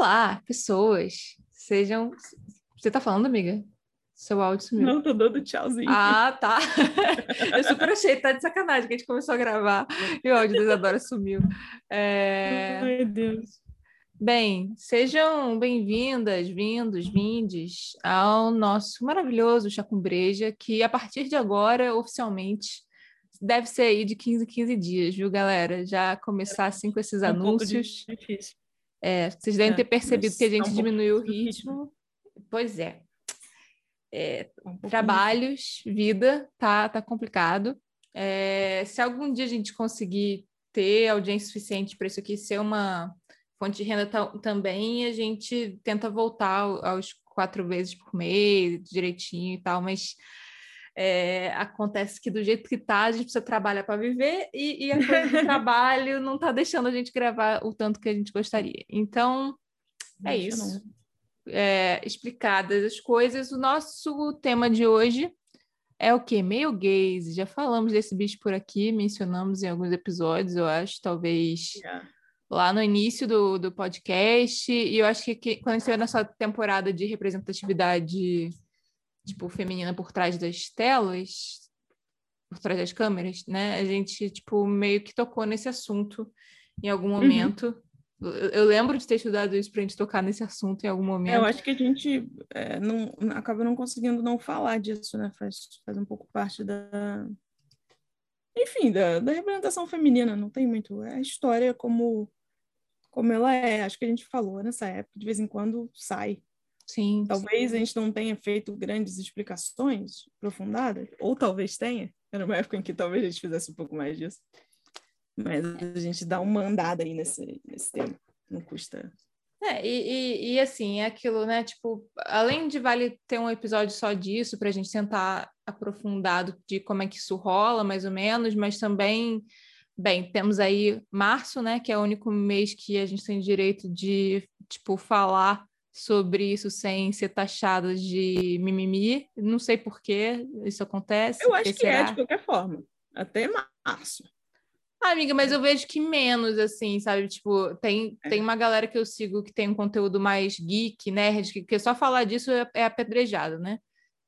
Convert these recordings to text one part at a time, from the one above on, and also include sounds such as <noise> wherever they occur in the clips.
Olá, pessoas. Sejam. Você tá falando, amiga? Seu áudio sumiu. Não, tô dando tchauzinho. Ah, tá. <laughs> Eu super achei, tá de sacanagem que a gente começou a gravar e o áudio da Isadora sumiu. É... Ai, Deus. Bem, sejam bem-vindas, vindos, vindes ao nosso maravilhoso Chá com Breja, que a partir de agora, oficialmente, deve ser aí de 15 em 15 dias, viu, galera? Já começar assim com esses É um pouco anúncios. difícil. É, vocês devem É, ter percebido que a tá um gente diminuiu o ritmo. Pois é. É, Tá um trabalhos, vida, tá, tá complicado. É, se algum dia a gente conseguir ter audiência suficiente para isso aqui ser uma fonte de renda ta- também, a gente tenta voltar ao- aos quatro vezes por mês, direitinho e tal, mas é, acontece que do jeito que tá, a gente precisa trabalhar para viver e, e a coisa do <laughs> trabalho não tá deixando a gente gravar o tanto que a gente gostaria. Então, é Deixa isso é, explicadas as coisas, o nosso tema de hoje é o quê? Meio gaze. Já falamos desse bicho por aqui, mencionamos em alguns episódios, eu acho, talvez Já. lá no início do, do podcast. E eu acho que, que quando a gente estiver nessa temporada de representatividade tipo, feminina por trás das telas, por trás das câmeras, né? A gente, tipo, meio que tocou nesse assunto em algum momento. Eu, eu lembro de ter estudado isso pra gente tocar nesse assunto em algum É, momento. eu acho que a gente é, não, acaba não conseguindo não falar disso, né? Faz, faz um pouco parte da. Enfim, da, da representação feminina, não tem muito. É a história como, como ela é. Acho que a gente falou nessa época, de vez em quando sai. Sim. Talvez a gente não tenha feito grandes explicações aprofundadas, ou talvez tenha. Era uma época em que talvez a gente fizesse um pouco mais disso. Mas a gente dá uma andada aí nesse, nesse tema. Não custa. É, e, e, e, assim, é aquilo, né? Tipo, além de vale ter um episódio só disso, para a gente tentar aprofundado de como é que isso rola, mais ou menos, mas também, bem, temos aí março, né? Que é o único mês que a gente tem direito de, tipo, falar sobre isso sem ser taxado de mimimi. Não sei por que isso acontece. Eu acho que é de qualquer forma. Até março. Ah, amiga, mas eu vejo que menos, assim, sabe? Tipo, tem, É. tem uma galera que eu sigo que tem um conteúdo mais geek, nerd, que, que só falar disso é, é apedrejado, né?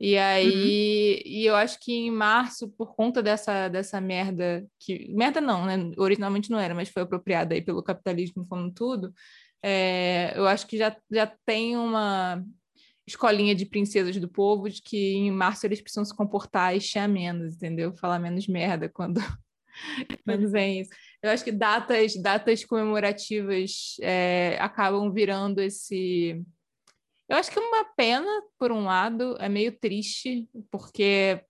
E aí, e eu acho que em março, por conta dessa, dessa merda, que. Merda não, né? Originalmente não era, mas foi apropriada aí pelo capitalismo como tudo. É, eu acho que já, já tem uma escolinha de princesas do povo de que em março eles precisam se comportar e chiar menos, entendeu? Falar menos merda quando, <laughs> quando vem isso. Eu acho que datas, datas comemorativas é, acabam virando esse. Eu acho que é uma pena, por um lado, é meio triste, porque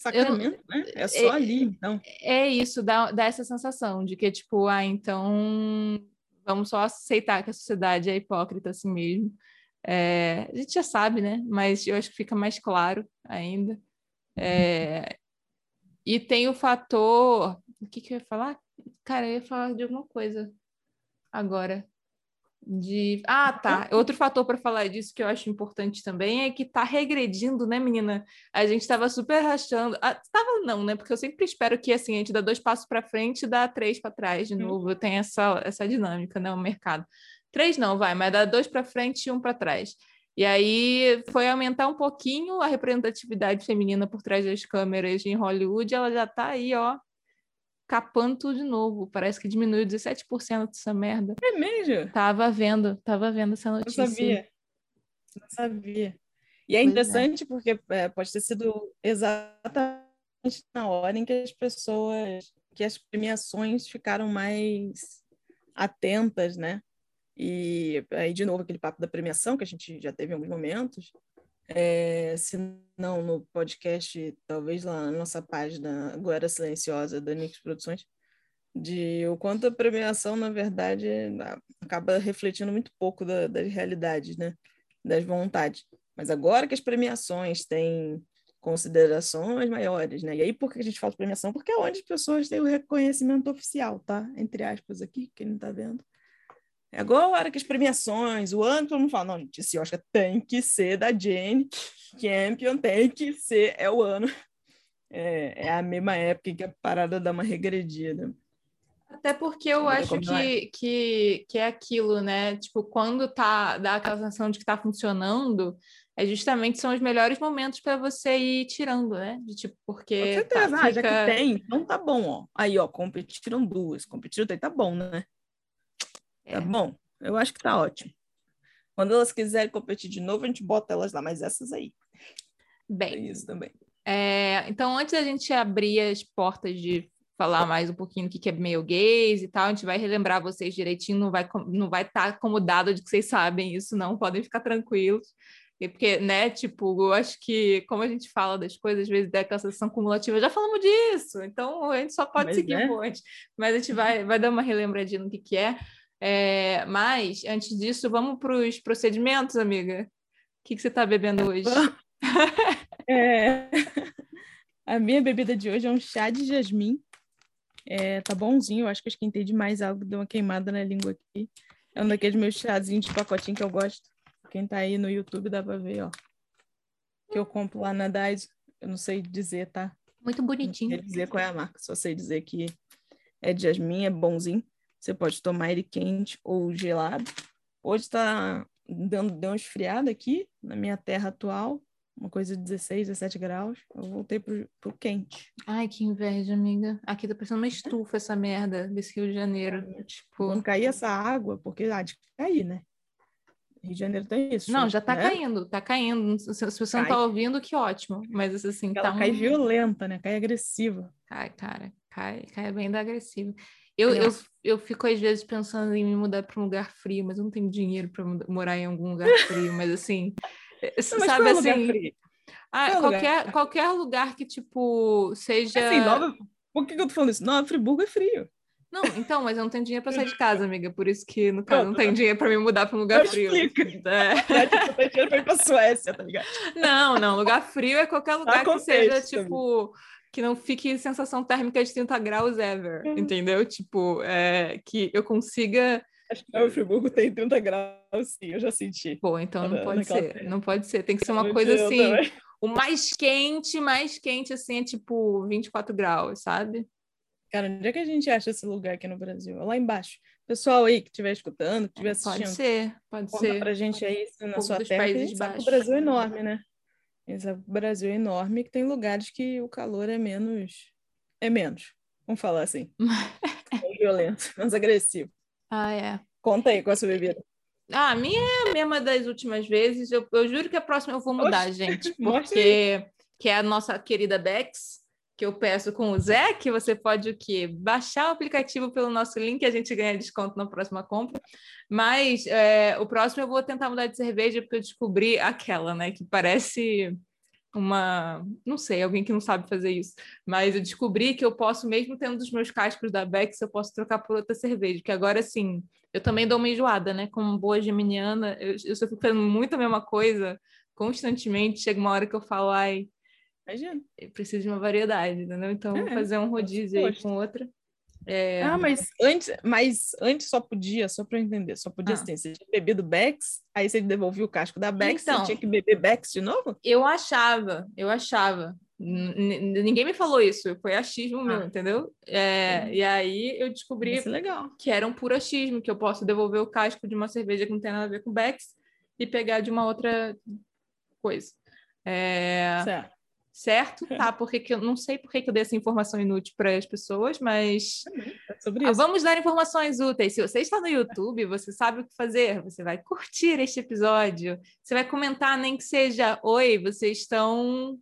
Sacramento, né? É só ali, então. é isso, dá, dá essa sensação de que, tipo, ah, então vamos só aceitar que a sociedade é hipócrita assim mesmo. É, a gente já sabe, né? Mas eu acho que fica mais claro ainda. É, e tem o fator. O que, que eu ia falar? Cara, eu ia falar de alguma coisa agora. De... Ah, tá. Outro fator para falar disso que eu acho importante também é que tá regredindo, né, menina? A gente estava super rachando. Ah, tava não, né? Porque eu sempre espero que assim, a gente dá dois passos para frente e dá três para trás de Hum. novo. Tem essa, essa dinâmica, né? O mercado. Três não, vai, mas dá dois para frente e um para trás. E aí foi aumentar um pouquinho a representatividade feminina por trás das câmeras em Hollywood, ela já tá aí, ó, capando tudo de novo. Parece que diminuiu 17% dessa merda. É mesmo? Tava vendo, tava vendo essa Não notícia. sabia. Não sabia. E é Pois é. interessante porque é, pode ter sido exatamente na hora em que as pessoas, que as premiações ficaram mais atentas, né? E aí, de novo, aquele papo da premiação que a gente já teve em alguns momentos. É, se não no podcast, talvez lá na nossa página Agora Silenciosa da Nix Produções, de o quanto a premiação, na verdade, acaba refletindo muito pouco da, das realidades, né? Das vontades. Mas agora que as premiações têm considerações maiores, né? E aí, por que a gente fala premiação? Porque é onde as pessoas têm o reconhecimento oficial, tá? Entre aspas aqui, quem não tá vendo. É agora que as premiações, o ano, todo mundo fala, não, gente, esse Oscar tem que ser da Jane Campion, tem que ser, é o ano. É, é a mesma época que a parada dá uma regredida. Até porque eu acho como é. que, que, que é aquilo, né? Tipo, quando tá, dá aquela sensação de que tá funcionando, é justamente são os melhores momentos para você ir tirando, né? De tipo, Com porque certeza, tá, ah, já fica- que tem, então tá bom, ó. Aí, ó, competiram duas, competiram três, tá bom, né? É. Tá bom, eu acho que tá ótimo. Quando elas quiserem competir de novo, a gente bota elas lá, mas essas aí, Bem, tem isso também. É, então, antes da gente abrir as portas de falar mais um pouquinho do que é meio gays e tal, a gente vai relembrar vocês direitinho, não vai não vai estar acomodado de que vocês sabem isso, não, podem ficar tranquilos. Porque, né, tipo, eu acho que, como a gente fala das coisas, às vezes da sensação cumulativa, já falamos disso, então a gente só pode Mas seguir é. um monte. Mas a gente vai, vai dar uma relembradinha no que que é. É, mas, antes disso, vamos para os procedimentos, amiga. O que, que você está bebendo hoje? É, A minha bebida de hoje é um chá de jasmim. É, tá bonzinho, eu acho que eu esquentei demais algo, deu uma queimada na língua aqui. É um daqueles meus chazinhos de pacotinho que eu gosto. Quem tá aí no YouTube dá pra ver, ó. Que eu compro lá na Daiso. Eu não sei dizer, tá? Muito Não bonitinho. sei dizer qual é a marca, só sei dizer que é de jasmim, é bonzinho. Você pode tomar ele quente ou gelado. Hoje tá dando, deu uma esfriada aqui na minha terra atual, uma coisa de 16, 17 graus. Eu voltei pro, pro quente. Ai, que inveja, amiga. Aqui tá parecendo uma estufa essa merda desse Rio de Janeiro. Tipo, Quando cair essa água, porque há de cair, né? Rio de Janeiro tem isso. não, já tá né? caindo, tá caindo. Se, se você não Cai. tá ouvindo, que ótimo. Mas assim, Ela tá cai um... violenta, né? Cai agressiva. Cai, cara, cai, cai bem da agressiva. Eu, eu, eu fico às vezes pensando em me mudar para um lugar frio, mas eu não tenho dinheiro para morar em algum lugar frio. Mas assim, <laughs> eh, Não, mas sabe é assim, ah, qual é o lugar qualquer, qualquer lugar que tipo seja. Assim, Nova... Por que, que eu tô falando isso? Nova Friburgo é frio. Não, então, mas eu não tenho dinheiro para sair de casa, amiga. Por isso que, no caso, não Pronto. tenho dinheiro para me mudar para um lugar <laughs> <laughs> Não frio. explica. É. Que tu tá dinheiro pra ir pra Suécia, tá ligado? Não, não, lugar frio é qualquer lugar que contexto seja, tipo, que não fique sensação térmica de 30 graus ever, Uhum. entendeu? Tipo, é, que eu consiga. Acho que Nova Friburgo tem 30 graus, sim, eu já senti. Pô, então não pode ser, terra. não pode ser. Tem que ser uma Eu coisa assim. também. O mais quente, mais quente, assim, é tipo 24 graus, sabe? Cara, onde é que a gente acha esse lugar aqui no Brasil? É Lá embaixo. Pessoal aí que estiver escutando, que estiver Pode assistindo, ser, pode conta ser. pra gente aí na sua terra. que A Países gente sabe que o. Brasil é enorme, né? Que o Brasil é enorme que tem lugares que o calor é menos. É menos. Vamos falar assim. menos <laughs> violento, <laughs> menos agressivo. Ah, é. Conta aí com a sua bebida. Ah, a minha é a mesma das últimas vezes. Eu, eu juro que a próxima eu vou mudar, Oxe, gente. <laughs> Porque que é a nossa querida Bex, que eu peço com o Zé, que você pode o quê? Baixar o aplicativo pelo nosso link, a gente ganha desconto na próxima compra. Mas é, o próximo eu vou tentar mudar de cerveja, porque eu descobri aquela, né? Que parece uma. Não sei, alguém que não sabe fazer isso. Mas eu descobri que eu posso, mesmo tendo os meus cascos da Bex, eu posso trocar por outra cerveja. Que agora, assim, eu também dou uma enjoada, né? Como boa geminiana, eu, eu só fico fazendo muito a mesma coisa constantemente. Chega uma hora que eu falo, ai, Imagina. eu preciso de uma variedade, entendeu? Então, É, fazer um rodízio aí com outra. É, Ah, mas antes, mas antes só podia, só para eu entender, só podia Ah. assim, você tinha bebido Bex, aí você devolvia o casco da Bex, Então. você tinha que beber Bex de novo? Eu achava, eu achava. N- ninguém me falou isso, foi achismo meu, Ah. entendeu? É, e aí eu descobri Isso é legal. que era um puro achismo, que eu posso devolver o casco de uma cerveja que não tem nada a ver com Bex e pegar de uma outra coisa. É, Certo. Certo? Tá, porque que eu não sei por que eu dei essa informação inútil para as pessoas, mas É sobre Ah, isso. vamos dar informações úteis. Se você está no YouTube, você sabe o que fazer. Você vai curtir este episódio. Você vai comentar, nem que seja: Oi, vocês estão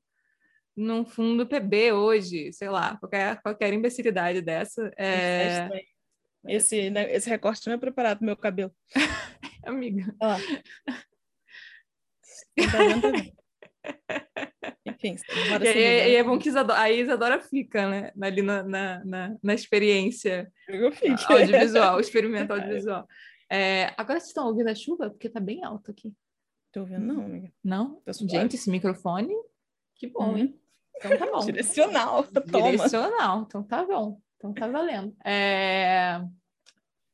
num fundo PB hoje, sei lá, qualquer, qualquer imbecilidade dessa. É... Esse, né, esse recorte não é preparado pro meu cabelo. <laughs> Amiga, vendo, tá vendo. <laughs> Enfim, e, e- e é bom que Isadora, a Isadora fica, né? Ali na, na, na, na experiência fico. audiovisual, experimento <laughs> audiovisual. É, agora vocês estão ouvindo a chuva? Porque tá bem alto aqui. Tô ouvindo, não, amiga. Não? Tá. Gente, esse microfone, que bom, Uhum. hein? Então tá bom. Direcional, <laughs> toma. Direcional, então tá bom. Então tá valendo. É,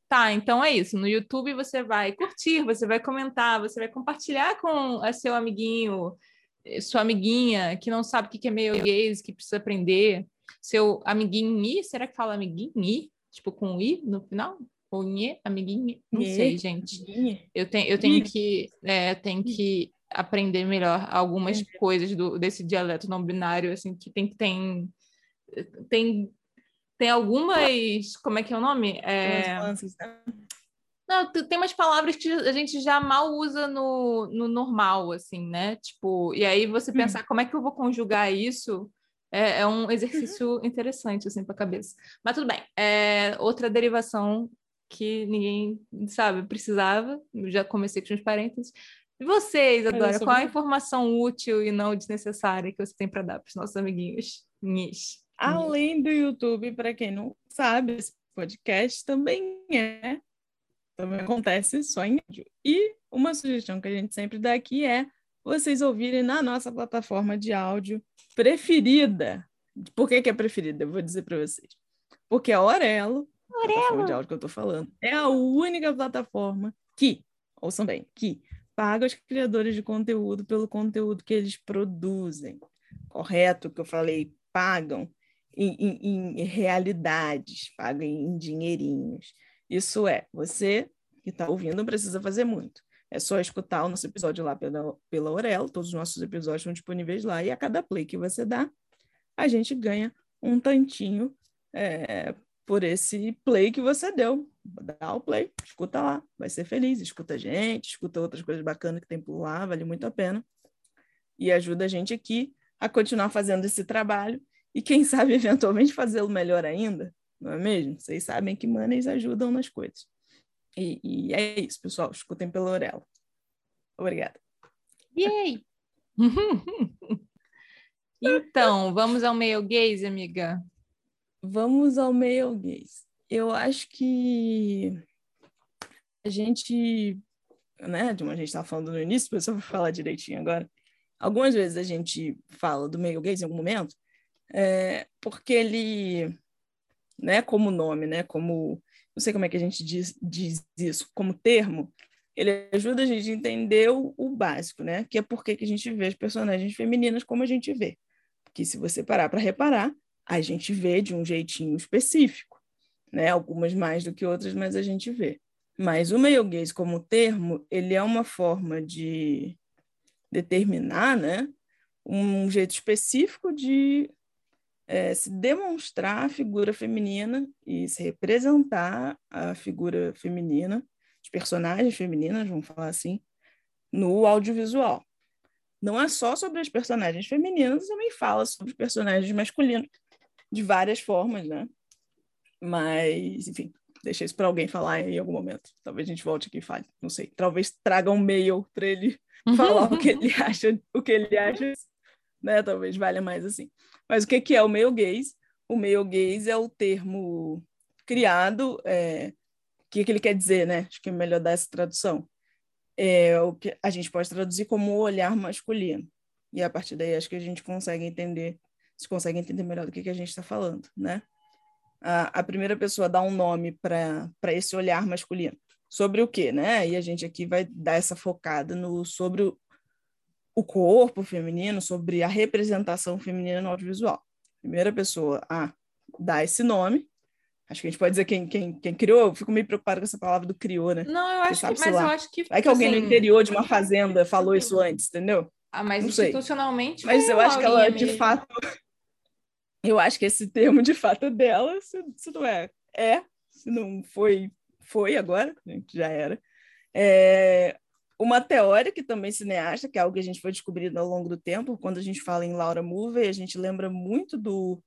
Tá, então é isso. No YouTube você vai curtir, você vai comentar, você vai compartilhar com seu amiguinho, sua amiguinha que não sabe o que é meio gays, que precisa aprender. Seu amiguinho, será que fala amiguinho? Tipo, com I no final? Ou Nhe, amiguinha? Não sei, gente. Eu tenho, eu tenho que, é, eu tenho que aprender melhor algumas Entendi. coisas do, desse dialeto não binário, assim, que tem, tem, tem, tem algumas, como é que é o nome? É? Não, tem umas palavras que a gente já mal usa no, no normal, assim, né? Tipo, e aí você Hum. pensar como é que eu vou conjugar isso é, é um exercício interessante, assim, para a cabeça. Mas tudo bem. É outra derivação que ninguém, sabe, precisava. Eu já comecei com os parênteses. E vocês, Adora, qual a informação útil e não desnecessária que você tem para dar para os nossos amiguinhos? Nhis. Além do YouTube, para quem não sabe, esse podcast também é, também acontece só em áudio. E uma sugestão que a gente sempre dá aqui é vocês ouvirem na nossa plataforma de áudio preferida. Por que, que é preferida? Eu vou dizer para vocês. Porque a Orelo, a plataforma de áudio que eu estou falando, é a única plataforma que, ouçam bem, que paga os criadores de conteúdo pelo conteúdo que eles produzem. Correto que eu falei, pagam em, em- em realidades, pagam em dinheirinhos. Isso é, você que está ouvindo não precisa fazer muito. É só escutar o nosso episódio lá pela, pela Aurelo, todos os nossos episódios estão disponíveis lá, e a cada play que você dá, a gente ganha um tantinho é, por esse play que você deu. Dá o play, escuta lá, vai ser feliz, escuta a gente, escuta outras coisas bacanas que tem por lá, vale muito a pena. E ajuda a gente aqui a continuar fazendo esse trabalho e quem sabe <laughs> eventualmente fazê-lo melhor ainda, não é mesmo? Vocês sabem que manes ajudam nas coisas. E, e é isso, pessoal. Escutem pela orelha. Obrigada. Yay! <laughs> então, vamos ao meio gaze, amiga. Vamos ao male gaze. Eu acho que a gente, né, como a gente estava falando no início, mas eu vou falar direitinho agora. Algumas vezes a gente fala do male gaze em algum momento, é, porque ele, né, como nome, né, como, não sei como é que a gente diz, diz isso, como termo, ele ajuda a gente a entender o, o básico, né, que é por que que a gente vê as personagens femininas como a gente vê. Porque se você parar para reparar, a gente vê de um jeitinho específico, né? Algumas mais do que outras, mas a gente vê. Mas o male gaze como termo, ele é uma forma de determinar, né? Um jeito específico de é, se demonstrar a figura feminina e se representar a figura feminina, os personagens femininas, vamos falar assim, no audiovisual. Não é só sobre as personagens femininas, também fala sobre os personagens masculinos de várias formas, né? Mas, enfim, deixa isso para alguém falar em algum momento. Talvez a gente volte aqui e fale, não sei. Talvez traga um mail para ele <laughs> falar o que ele acha, o que ele acha, né? Talvez valha mais assim. Mas o que que é o male gaze? O male gaze é o termo criado, é, o que que ele quer dizer, né? Acho que é melhor dar essa tradução. É o que a gente pode traduzir como olhar masculino. E a partir daí acho que a gente consegue entender, se consegue entender melhor do que, que a gente está falando, né? A, a primeira pessoa dá um nome para esse olhar masculino. Sobre o quê, né? E a gente aqui vai dar essa focada no sobre o, o corpo feminino, sobre a representação feminina no audiovisual. Primeira pessoa a dar esse nome. Acho que a gente pode dizer quem, quem, quem criou. Eu fico meio preocupada com essa palavra do criou, né? Não, eu acho sabe, que, sei mas eu lá. acho que. Vai que alguém assim, no interior de uma fazenda falou isso antes, entendeu? Ah, mas não sei. institucionalmente. Mas foi eu acho que ela, de mesmo. fato. <laughs> Eu acho que esse termo, de fato, é dela. Se, se não é, é. Se não foi, foi agora, né, que já era. É uma teoria que também cineasta, que é algo que a gente foi descobrindo ao longo do tempo. Quando a gente fala em Laura Mulvey, a gente lembra muito do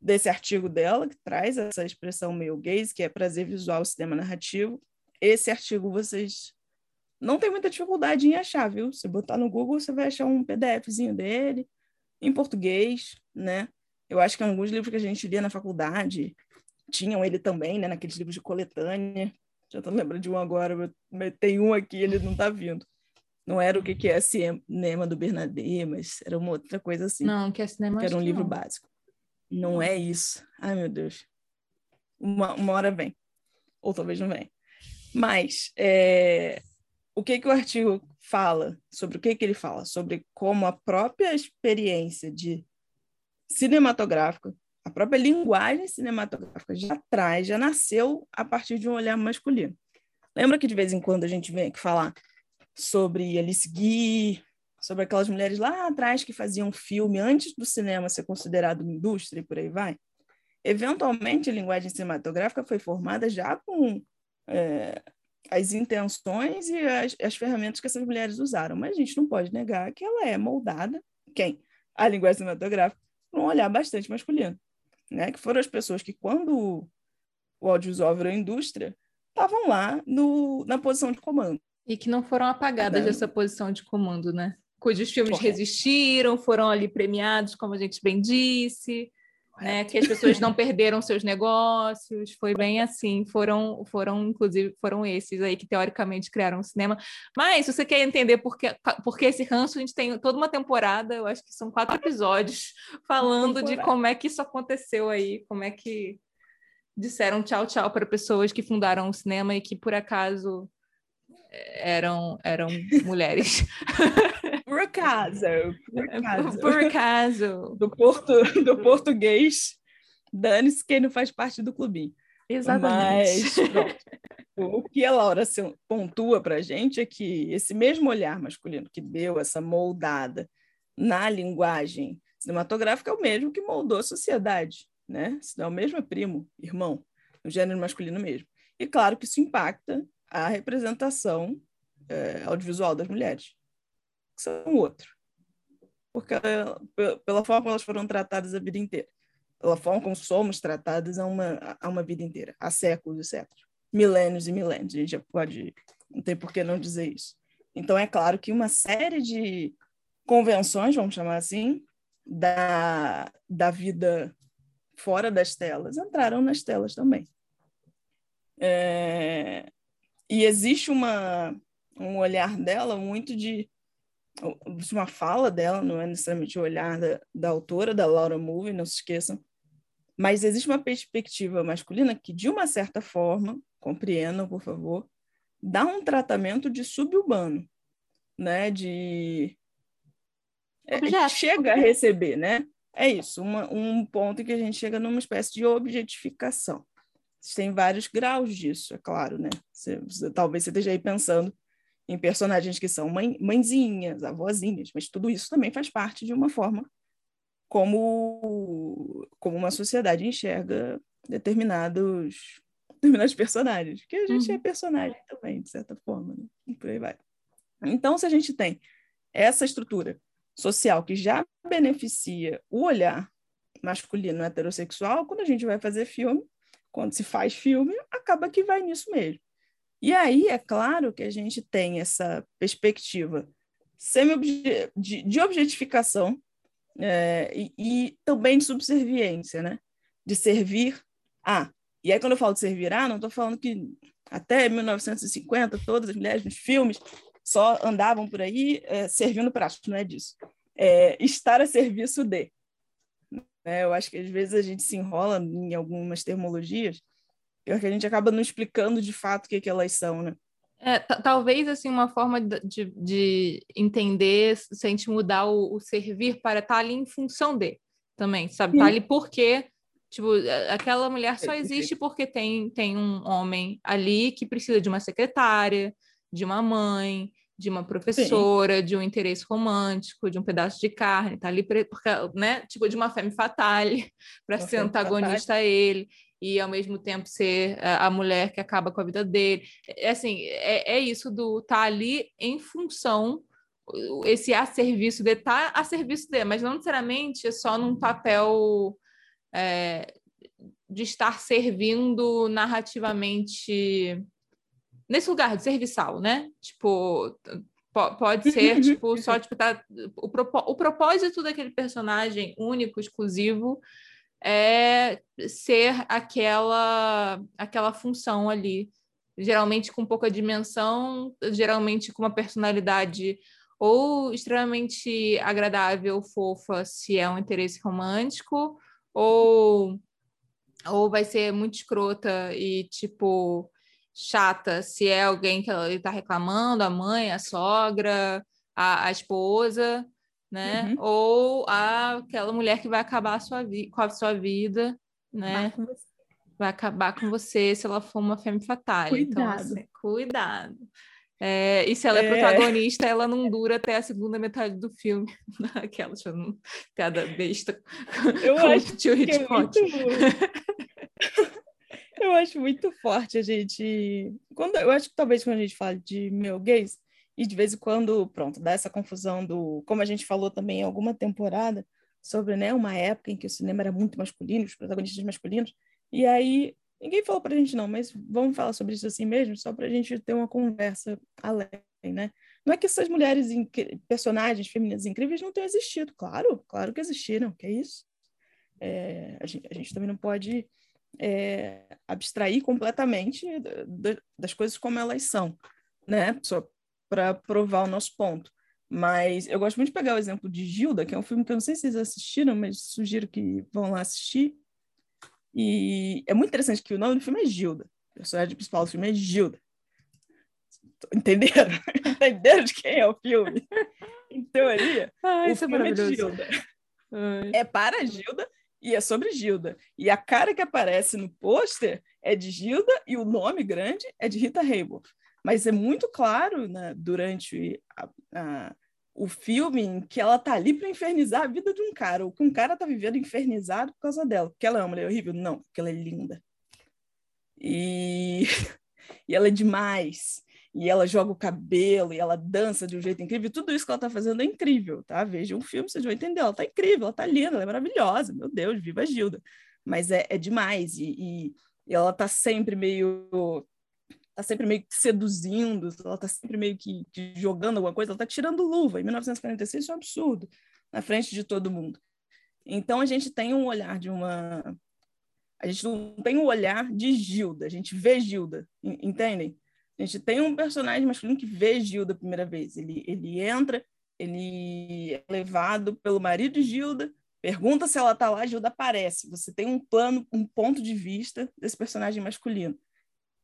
desse artigo dela, que traz essa expressão meio gaze, que é prazer visual cinema narrativo. Esse artigo vocês não tem muita dificuldade em achar, viu? Se botar no Google, você vai achar um PDFzinho dele, em português, né? Eu acho que alguns livros que a gente lia na faculdade tinham ele também, né? Naqueles livros de coletânea. Já tô lembrando de um agora, mas tem um aqui, ele não tá vindo. Não era o que, que é Cinema do Bernadette, mas era uma outra coisa assim, Não, que é cinema. que era um livro não. básico. Não é isso. Ai, meu Deus. Uma, uma hora vem. Ou talvez não venha. Mas é, o que, que o artigo fala? Sobre o que, que ele fala? Sobre como a própria experiência de cinematográfica, a própria linguagem cinematográfica já traz, já nasceu a partir de um olhar masculino. Lembra que de vez em quando a gente vem aqui falar sobre Alice Guy, sobre aquelas mulheres lá atrás que faziam filme antes do cinema ser considerado uma indústria e por aí vai? Eventualmente, a linguagem cinematográfica foi formada já com é, as intenções e as, as ferramentas que essas mulheres usaram, mas a gente não pode negar que ela é moldada, quem? A linguagem cinematográfica, um olhar bastante masculino, né? que foram as pessoas que, quando o audiovisual virou indústria, estavam lá no, na posição de comando. E que não foram apagadas né? dessa posição de comando, né? Cujos filmes Correto. resistiram, foram ali premiados, como a gente bem disse, né? Que as pessoas não perderam seus negócios, foi bem assim. Foram, foram inclusive, foram esses aí que teoricamente criaram o cinema. Mas se você quer entender por que, por que esse ranço, a gente tem toda uma temporada, eu acho que são quatro episódios, falando de como é que isso aconteceu aí, como é que disseram tchau, tchau para pessoas que fundaram o cinema e que por acaso eram, eram mulheres. <laughs> Por acaso, por acaso. Por <laughs> acaso. Do, porto, do português, dane-se quem não faz parte do clubinho. Exatamente. Mas, pronto. <laughs> O que a Laura pontua para a gente é que esse mesmo olhar masculino que deu essa moldada na linguagem cinematográfica é o mesmo que moldou a sociedade, né? Se não é o mesmo, é primo, irmão, no gênero masculino mesmo. E claro que isso impacta a representação é, audiovisual das mulheres, que são outro. Porque pela forma como elas foram tratadas a vida inteira, pela forma como somos tratadas a uma, a uma vida inteira, há séculos e séculos, milênios e milênios, a gente já pode, não tem por que não dizer isso. Então, é claro que uma série de convenções, vamos chamar assim, da, da vida fora das telas entraram nas telas também. É, e existe uma, um olhar dela muito de uma fala dela, não é necessariamente o olhar da, da autora, da Laura Mulvey, não se esqueçam, mas existe uma perspectiva masculina que, de uma certa forma, compreendam, por favor, dá um tratamento de suburbano, né? De é, chega a receber, né? É isso, uma, um ponto em que a gente chega numa espécie de objetificação tem vários graus disso, é claro, né? Você, você, talvez você esteja aí pensando em personagens que são mãe, mãezinhas, avózinhas, mas tudo isso também faz parte de uma forma como, como uma sociedade enxerga determinados, determinados personagens, que a gente é uhum. é personagem também, de certa forma, né? e por aí vai. Então, se a gente tem essa estrutura social que já beneficia o olhar masculino heterossexual, quando a gente vai fazer filme, quando se faz filme, acaba que vai nisso mesmo. E aí, é claro que a gente tem essa perspectiva semi de, objetificação é, e, e, também de subserviência, né? De servir a. E aí, quando eu falo de servir a, não estou falando que até 1950 todas as mulheres nos filmes só andavam por aí é, servindo pratos, não é disso. É, estar a serviço de. Né? Eu acho que às vezes a gente se enrola em algumas termologias, porque a gente acaba não explicando de fato o que, que elas são, né? É, talvez assim uma forma de, de entender se a gente mudar o, o servir para estar tá ali em função de também, sabe? Tá ali porque tipo aquela mulher só existe porque tem tem um homem ali que precisa de uma secretária, de uma mãe, de uma professora, Sim. de um interesse romântico, de um pedaço de carne, tá ali porque, né, tipo de uma femme fatale <laughs> para ser antagonista fatale. a ele e ao mesmo tempo ser a, a, mulher que acaba com a vida dele. É assim, é, é isso do tá ali em função esse a serviço de tá a serviço de, mas não necessariamente é só num papel é, de estar servindo narrativamente nesse lugar de serviçal, né? Tipo, pode ser, tipo, só, tipo, tá, o, o propósito daquele personagem único, exclusivo, é ser aquela, aquela função ali, geralmente com pouca dimensão, geralmente com uma personalidade ou extremamente agradável, fofa, se é um interesse romântico, ou, ou vai ser muito escrota e, tipo, chata se é alguém que ele está reclamando, a mãe, a sogra, a, a esposa, né? Uhum. Ou a, aquela mulher que vai acabar a sua com a sua vida, né? Vai acabar com você se ela for uma femme fatale. Então, cuidado. Então, assim, cuidado. É, e se ela é, é, protagonista, ela não dura até a segunda metade do filme. <laughs> Aquela piada besta. Eu acho que é muito... <laughs> eu acho muito forte a gente. Quando, eu acho que talvez quando a gente fala de meu gays, e de vez em quando, pronto, dá essa confusão do. Como a gente falou também em alguma temporada, sobre né, uma época em que o cinema era muito masculino, os protagonistas masculinos, e aí Ninguém falou pra gente não, mas vamos falar sobre isso assim mesmo, só pra gente ter uma conversa além, né? Não é que essas mulheres, personagens femininas incríveis não tenham existido, claro, claro que existiram, que é isso. É, a, gente, a, gente, também não pode é, abstrair completamente das coisas como elas são, né? Só para provar o nosso ponto. Mas eu gosto muito de pegar o exemplo de Gilda, que é um filme que eu não sei se vocês assistiram, mas sugiro que vão lá assistir, e é muito interessante que o nome do filme é Gilda. O personagem principal do filme é Gilda. Entenderam? <laughs> Entenderam de quem é o filme? Em teoria, ah, o filme é, de Gilda. Ai. É para Gilda e é sobre Gilda. E a cara que aparece no pôster é de Gilda e o nome grande é de Rita Hayworth. Mas é muito claro né, durante a, a o filme que ela tá ali para infernizar a vida de um cara, ou que um cara tá vivendo infernizado por causa dela. Porque ela é uma mulher horrível? Não, porque ela é linda. E, <laughs> e ela é demais. E ela joga o cabelo, e ela dança de um jeito incrível. Tudo isso que ela tá fazendo é incrível, tá? Veja um filme, vocês vão entender. Ela tá incrível, ela tá linda, ela é maravilhosa. Meu Deus, viva a Gilda. Mas é, é demais. E, e, e ela tá sempre meio tá sempre meio que seduzindo, ela tá sempre meio que, jogando alguma coisa, ela tá tirando luva. Em 1946 isso é um absurdo, na frente de todo mundo. Então a gente tem um olhar de uma a gente não tem um olhar de Gilda, a gente vê Gilda, entendem? A gente tem um personagem masculino que vê Gilda a primeira vez. Ele, ele entra, ele é levado pelo marido de Gilda, pergunta se ela tá lá, Gilda aparece. Você tem um plano, um ponto de vista desse personagem masculino.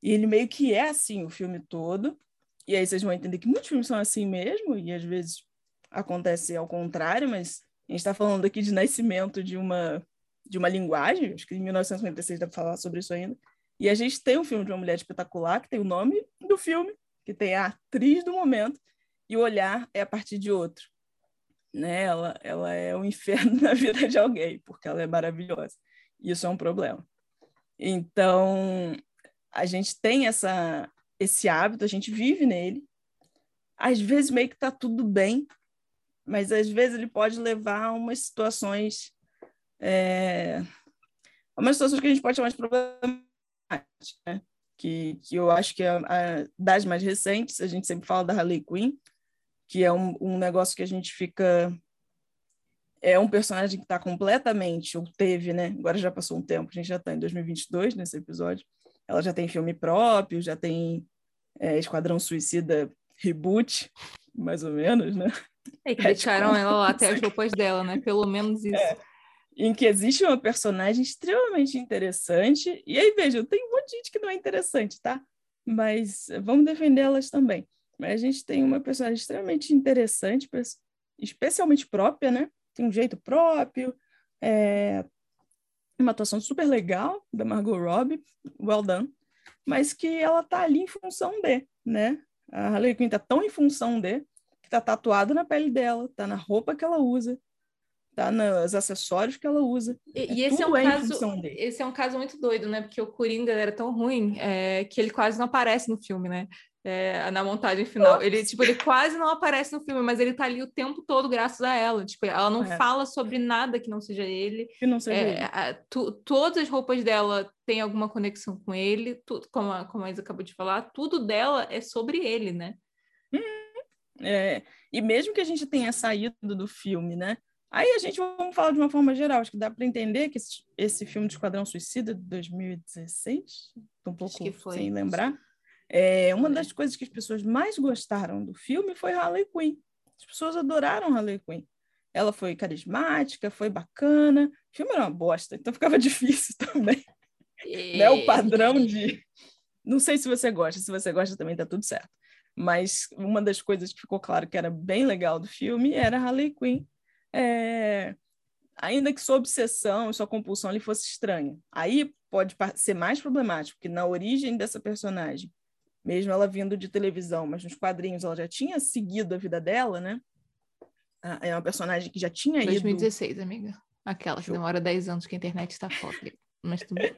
E ele meio que é assim o filme todo. E aí vocês vão entender que muitos filmes são assim mesmo, e às vezes acontece ao contrário, mas a gente está falando aqui de nascimento de uma, de uma linguagem, acho que em 1956 dá para falar sobre isso ainda. E a gente tem um filme de uma mulher espetacular, que tem o nome do filme, que tem a atriz do momento, e o olhar é a partir de outro. Né? Ela, ela é um <laughs> inferno na vida de alguém, porque ela é maravilhosa. E isso é um problema. Então, a gente tem essa, esse hábito, a gente vive nele. Às vezes meio que está tudo bem, mas às vezes ele pode levar a umas situações, é, umas situações que a gente pode chamar de problemáticas, né? que, que eu acho que é a, das mais recentes, a gente sempre fala da Harley Quinn, que é um, um negócio que a gente fica é um personagem que está completamente, ou teve, né? Agora já passou um tempo, a gente já está em 2022 nesse episódio, ela já tem filme próprio, já tem é, Esquadrão Suicida Reboot, mais ou menos, né? É que deixaram <laughs> ela lá até as roupas dela, né? Pelo menos isso. É, em que existe uma personagem extremamente interessante. E aí, veja, tem um monte de gente que não é interessante, tá? Mas vamos defender elas também. Mas a gente tem uma personagem extremamente interessante, especialmente própria, né? Tem um jeito próprio, é, uma atuação super legal da Margot Robbie, well done, mas que ela tá ali em função de, né? A Harley Quinn tá tão em função de que tá tatuado na pele dela, tá na roupa que ela usa, tá nos acessórios que ela usa. E, é, e esse é um é caso, esse é um caso muito doido, né? Porque o Coringa era tão ruim é, que ele quase não aparece no filme, né? É, na montagem final. Ele, tipo, ele quase não aparece no filme, mas ele tá ali o tempo todo graças a ela. Tipo, ela não é. fala sobre nada que não seja ele. Que não seja é, ele. A, tu, todas as roupas dela têm alguma conexão com ele, tudo, como, a, como a Isa acabou de falar, tudo dela é sobre ele, né? Hum, é, e mesmo que a gente tenha saído do filme, né? Aí a gente vamos falar de uma forma geral. Acho que dá para entender que esse, esse filme de Esquadrão Suicida de 2016, um pouco sem lembrar é, uma das coisas que as pessoas mais gostaram do filme foi Harley Quinn. As pessoas adoraram Harley Quinn. Ela foi carismática, foi bacana. O filme era uma bosta, então ficava <laughs> difícil também. E... Né? O padrão de. Não sei se você gosta, se você gosta também tá tudo certo. Mas uma das coisas que ficou claro que era bem legal do filme era Harley Quinn. é, ainda que sua obsessão, sua compulsão ali fosse estranha. Aí pode ser mais problemático, porque na origem dessa personagem, mesmo ela vindo de televisão, mas nos quadrinhos ela já tinha seguido a vida dela, né? É uma personagem que já tinha 2016, ido... 2016, amiga. Aquela que demora 10 anos que a internet está foda. Mas tudo <laughs>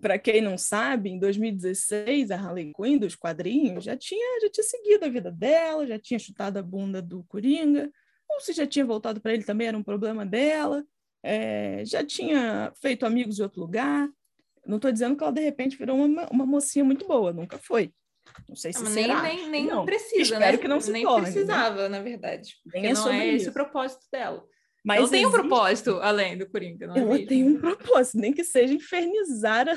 Para quem não sabe, em 2016, a Harley Quinn dos quadrinhos já tinha, já tinha seguido a vida dela, já tinha chutado a bunda do Coringa, ou se já tinha voltado para ele também era um problema dela, é, já tinha feito amigos em outro lugar. Não estou dizendo que ela de repente virou uma, uma mocinha muito boa, nunca foi. Não sei se nem, será. Nem, nem não. precisa, Espero né? que não se nem torne, né? precisava, né? na verdade. Nem é não é isso. esse o propósito dela. Mas ela tem existe... um propósito além do Coringa, não é Ela mesmo? tem um propósito, nem que seja infernizar a,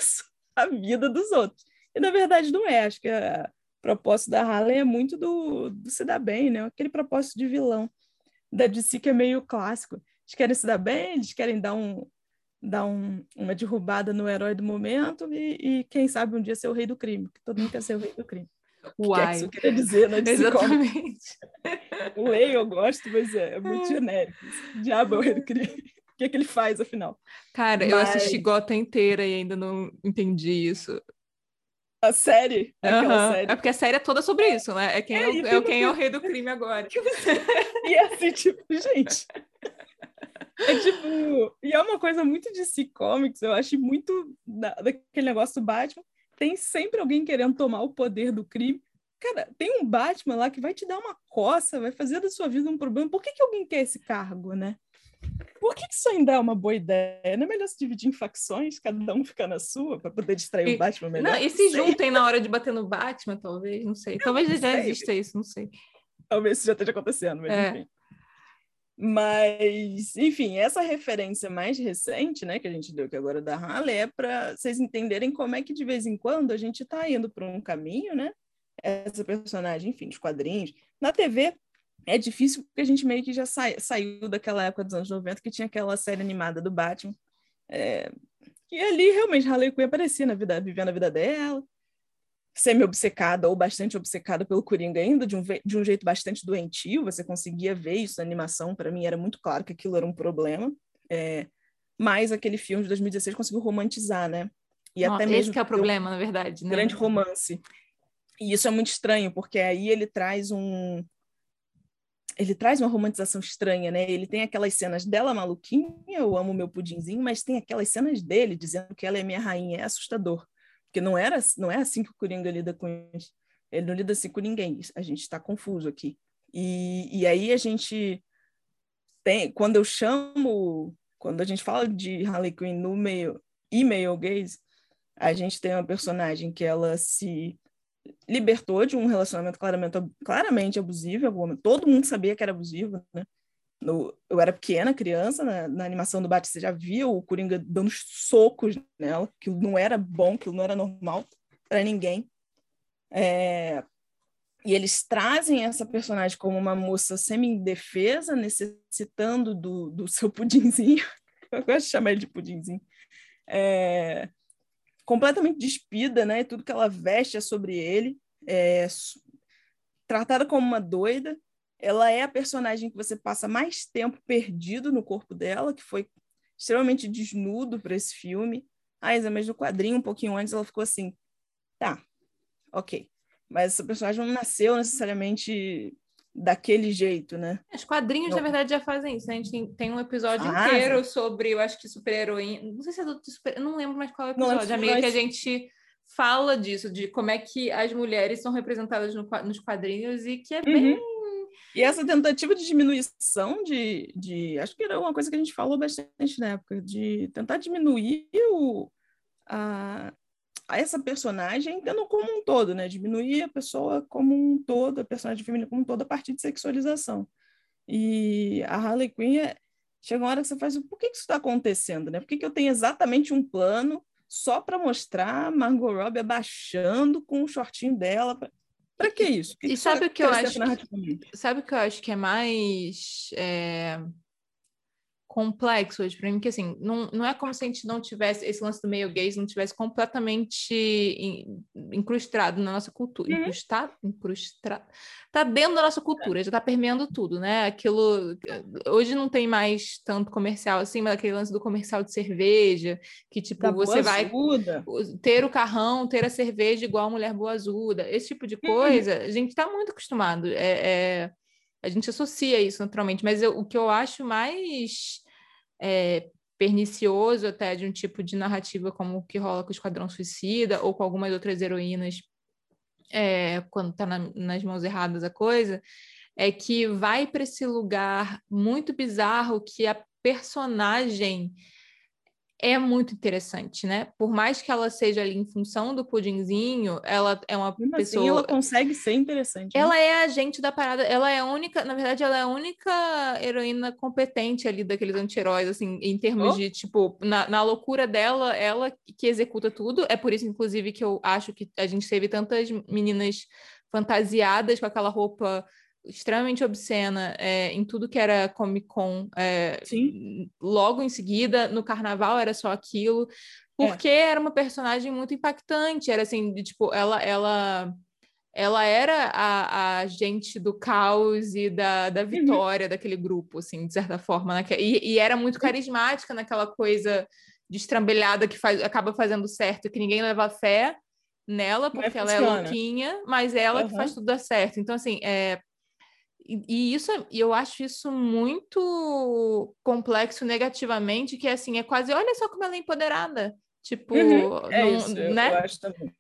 a vida dos outros. E na verdade não é. Acho que o propósito da Harley é muito do, do se dar bem, né? Aquele propósito de vilão da DC que é meio clássico. Eles querem se dar bem, eles querem dar, um, dar um, uma derrubada no herói do momento e, e, quem sabe um dia ser o rei do crime, porque todo mundo quer ser o rei do crime. Uai. Que é isso que eu queria dizer DC <laughs> Exatamente. O rei eu gosto, mas é, é muito genérico. O diabo é o rei do crime. <laughs> O que é que ele faz, afinal? Cara, Mas- eu assisti Gota inteira e ainda não entendi isso. A série, Aham. série. É porque a série é toda sobre isso, né? É quem é, É, o- é o quem é o rei do crime agora. <laughs> E é assim, tipo, gente. É tipo. E é uma coisa muito de DC Comics, eu acho muito da- daquele negócio do Batman. Tem sempre alguém querendo tomar o poder do crime. Cara, tem um Batman lá que vai te dar uma coça, vai fazer da sua vida um problema. Por que, que alguém quer esse cargo, né? Por que, que isso ainda é uma boa ideia? Não é melhor se dividir em facções, cada um ficar na sua, para poder distrair E- o Batman melhor? Não, e se juntem na hora de bater no Batman, talvez, não sei. Talvez já sei. exista isso, não sei. Talvez isso já esteja acontecendo, mas É. enfim. Mas, enfim, essa referência mais recente, né, que a gente deu aqui agora da Harley, é para vocês entenderem como é que de vez em quando a gente está indo por um caminho, né? Essa personagem, enfim, os quadrinhos. Na TV é difícil porque a gente meio que já sai- saiu daquela época dos anos 90 que tinha aquela série animada do Batman. É, e ali realmente Harley Quinn aparecia na vida, vivendo a vida dela, semi-obcecada ou bastante obcecada pelo Coringa ainda, de um, de um jeito bastante doentio, você conseguia ver isso na animação, para mim era muito claro que aquilo era um problema, é, mas aquele filme de 2016 conseguiu romantizar, né? E até esse mesmo que é o um problema, na verdade, né? grande romance. E isso é muito estranho, porque aí ele traz um ele traz uma romantização estranha, né? Ele tem aquelas cenas dela maluquinha, eu amo meu pudinzinho, mas tem aquelas cenas dele dizendo que ela é minha rainha, é assustador. Porque não era não é assim que o Coringa lida com isso. Ele não lida assim com ninguém. A gente está confuso aqui. E, e aí a gente tem, quando eu chamo, quando a gente fala de Harley Quinn no meio e male gaze, a gente tem uma personagem que ela se libertou de um relacionamento claramente, claramente abusivo, todo mundo sabia que era abusivo, né? No, eu era pequena, criança, na, na animação do Batman, você já via o Coringa dando socos nela, que não era bom, que não era normal para ninguém. É, e eles trazem essa personagem como uma moça semi-indefesa, necessitando do, do seu pudinzinho. <laughs> Eu gosto de chamar ele de pudinzinho. É, completamente despida, né? Tudo que ela veste é sobre ele. É, tratada como uma doida. Ela é a personagem que você passa mais tempo perdido no corpo dela, que foi extremamente desnudo para esse filme. Ah, Isa, mas no quadrinho, um pouquinho antes, ela ficou assim. Tá, ok. Mas essa personagem não nasceu necessariamente daquele jeito, né? Os quadrinhos, Não. na verdade, já fazem isso, né? A gente tem, um episódio Ah, inteiro sobre, eu acho que super-heroína. Não sei se é do super... Eu não lembro mais qual é o Não lembro episódio, se amiga, que a nós- gente fala disso, de como é que as mulheres são representadas no nos quadrinhos e que é bem. E essa tentativa de diminuição de, de. Acho que era uma coisa que a gente falou bastante na época, de tentar diminuir o, a, a essa personagem tendo como um todo, né? Diminuir a pessoa como um todo, a personagem feminina como um todo, a partir de sexualização. E a Harley Quinn é, chega uma hora que você faz, por que, que isso está acontecendo, né? Por que, que eu tenho exatamente um plano só para mostrar Margot Robbie abaixando com o shortinho dela? Para que isso? que E isso sabe o que eu acho que-? Sabe o que eu acho que é mais é, complexo hoje para mim, que assim, não, não é como se a gente não tivesse, esse lance do meio gays não tivesse completamente incrustado na nossa cultura. Uhum. Incrustado? Incrustado. Tá dentro da nossa cultura, já tá permeando tudo, né? Aquilo. Hoje não tem mais tanto comercial assim, mas aquele lance do comercial de cerveja, que tipo, da você vai ter o carrão, ter a cerveja igual a mulher boazuda, esse tipo de uhum. coisa, a gente tá muito acostumado. é, é a gente associa isso naturalmente, mas eu, o que eu acho mais é, pernicioso até de um tipo de narrativa como o que rola com o Esquadrão Suicida ou com algumas outras heroínas é, quando está na, nas mãos erradas a coisa, é que vai para esse lugar muito bizarro que a personagem é muito interessante, né? Por mais que ela seja ali em função do pudinzinho, ela é uma Mesmo assim, pessoa. Assim, ela consegue ser interessante. Né? Ela é a gente da parada. Ela é a única, na verdade, ela é a única heroína competente ali daqueles anti-heróis, assim, em termos oh. de tipo, na, na loucura dela, ela que executa tudo. É por isso, inclusive, que eu acho que a gente teve tantas meninas fantasiadas com aquela roupa extremamente obscena é, em tudo que era Comic Con. É, logo em seguida, no carnaval era só aquilo, porque é. era uma personagem muito impactante. Era assim, de, tipo, ela, ela, ela era a, a gente do caos e da, da uhum. vitória uhum. daquele grupo, assim, de certa forma. Né? E, e era muito carismática naquela coisa destrambelhada que faz, acaba fazendo certo, que ninguém leva fé nela, porque ela é louquinha, mas é ela uhum. que faz tudo dar certo. Então, assim, é, e, isso, eu acho isso muito complexo negativamente, que é assim, é quase, olha só como ela é empoderada. Tipo, uhum, é não, isso, eu, né? Eu acho também.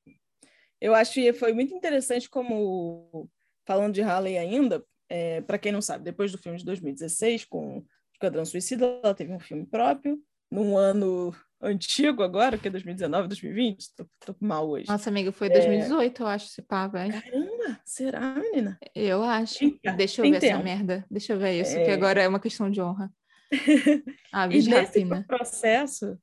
Eu acho que foi muito interessante como, falando de Harley ainda, é, para quem não sabe, depois do filme de 2016, com Esquadrão Suicida, ela teve um filme próprio, num ano antigo agora, que é 2019, 2020. Tô, tô mal hoje. Nossa, amiga, foi 2018, é... eu acho, esse pá, velho. Caramba, será, menina? Eu acho. Eita, Deixa eu ver tempo. essa merda. Deixa eu ver isso, é... que agora é uma questão de honra. <laughs> ah, e nesse processo,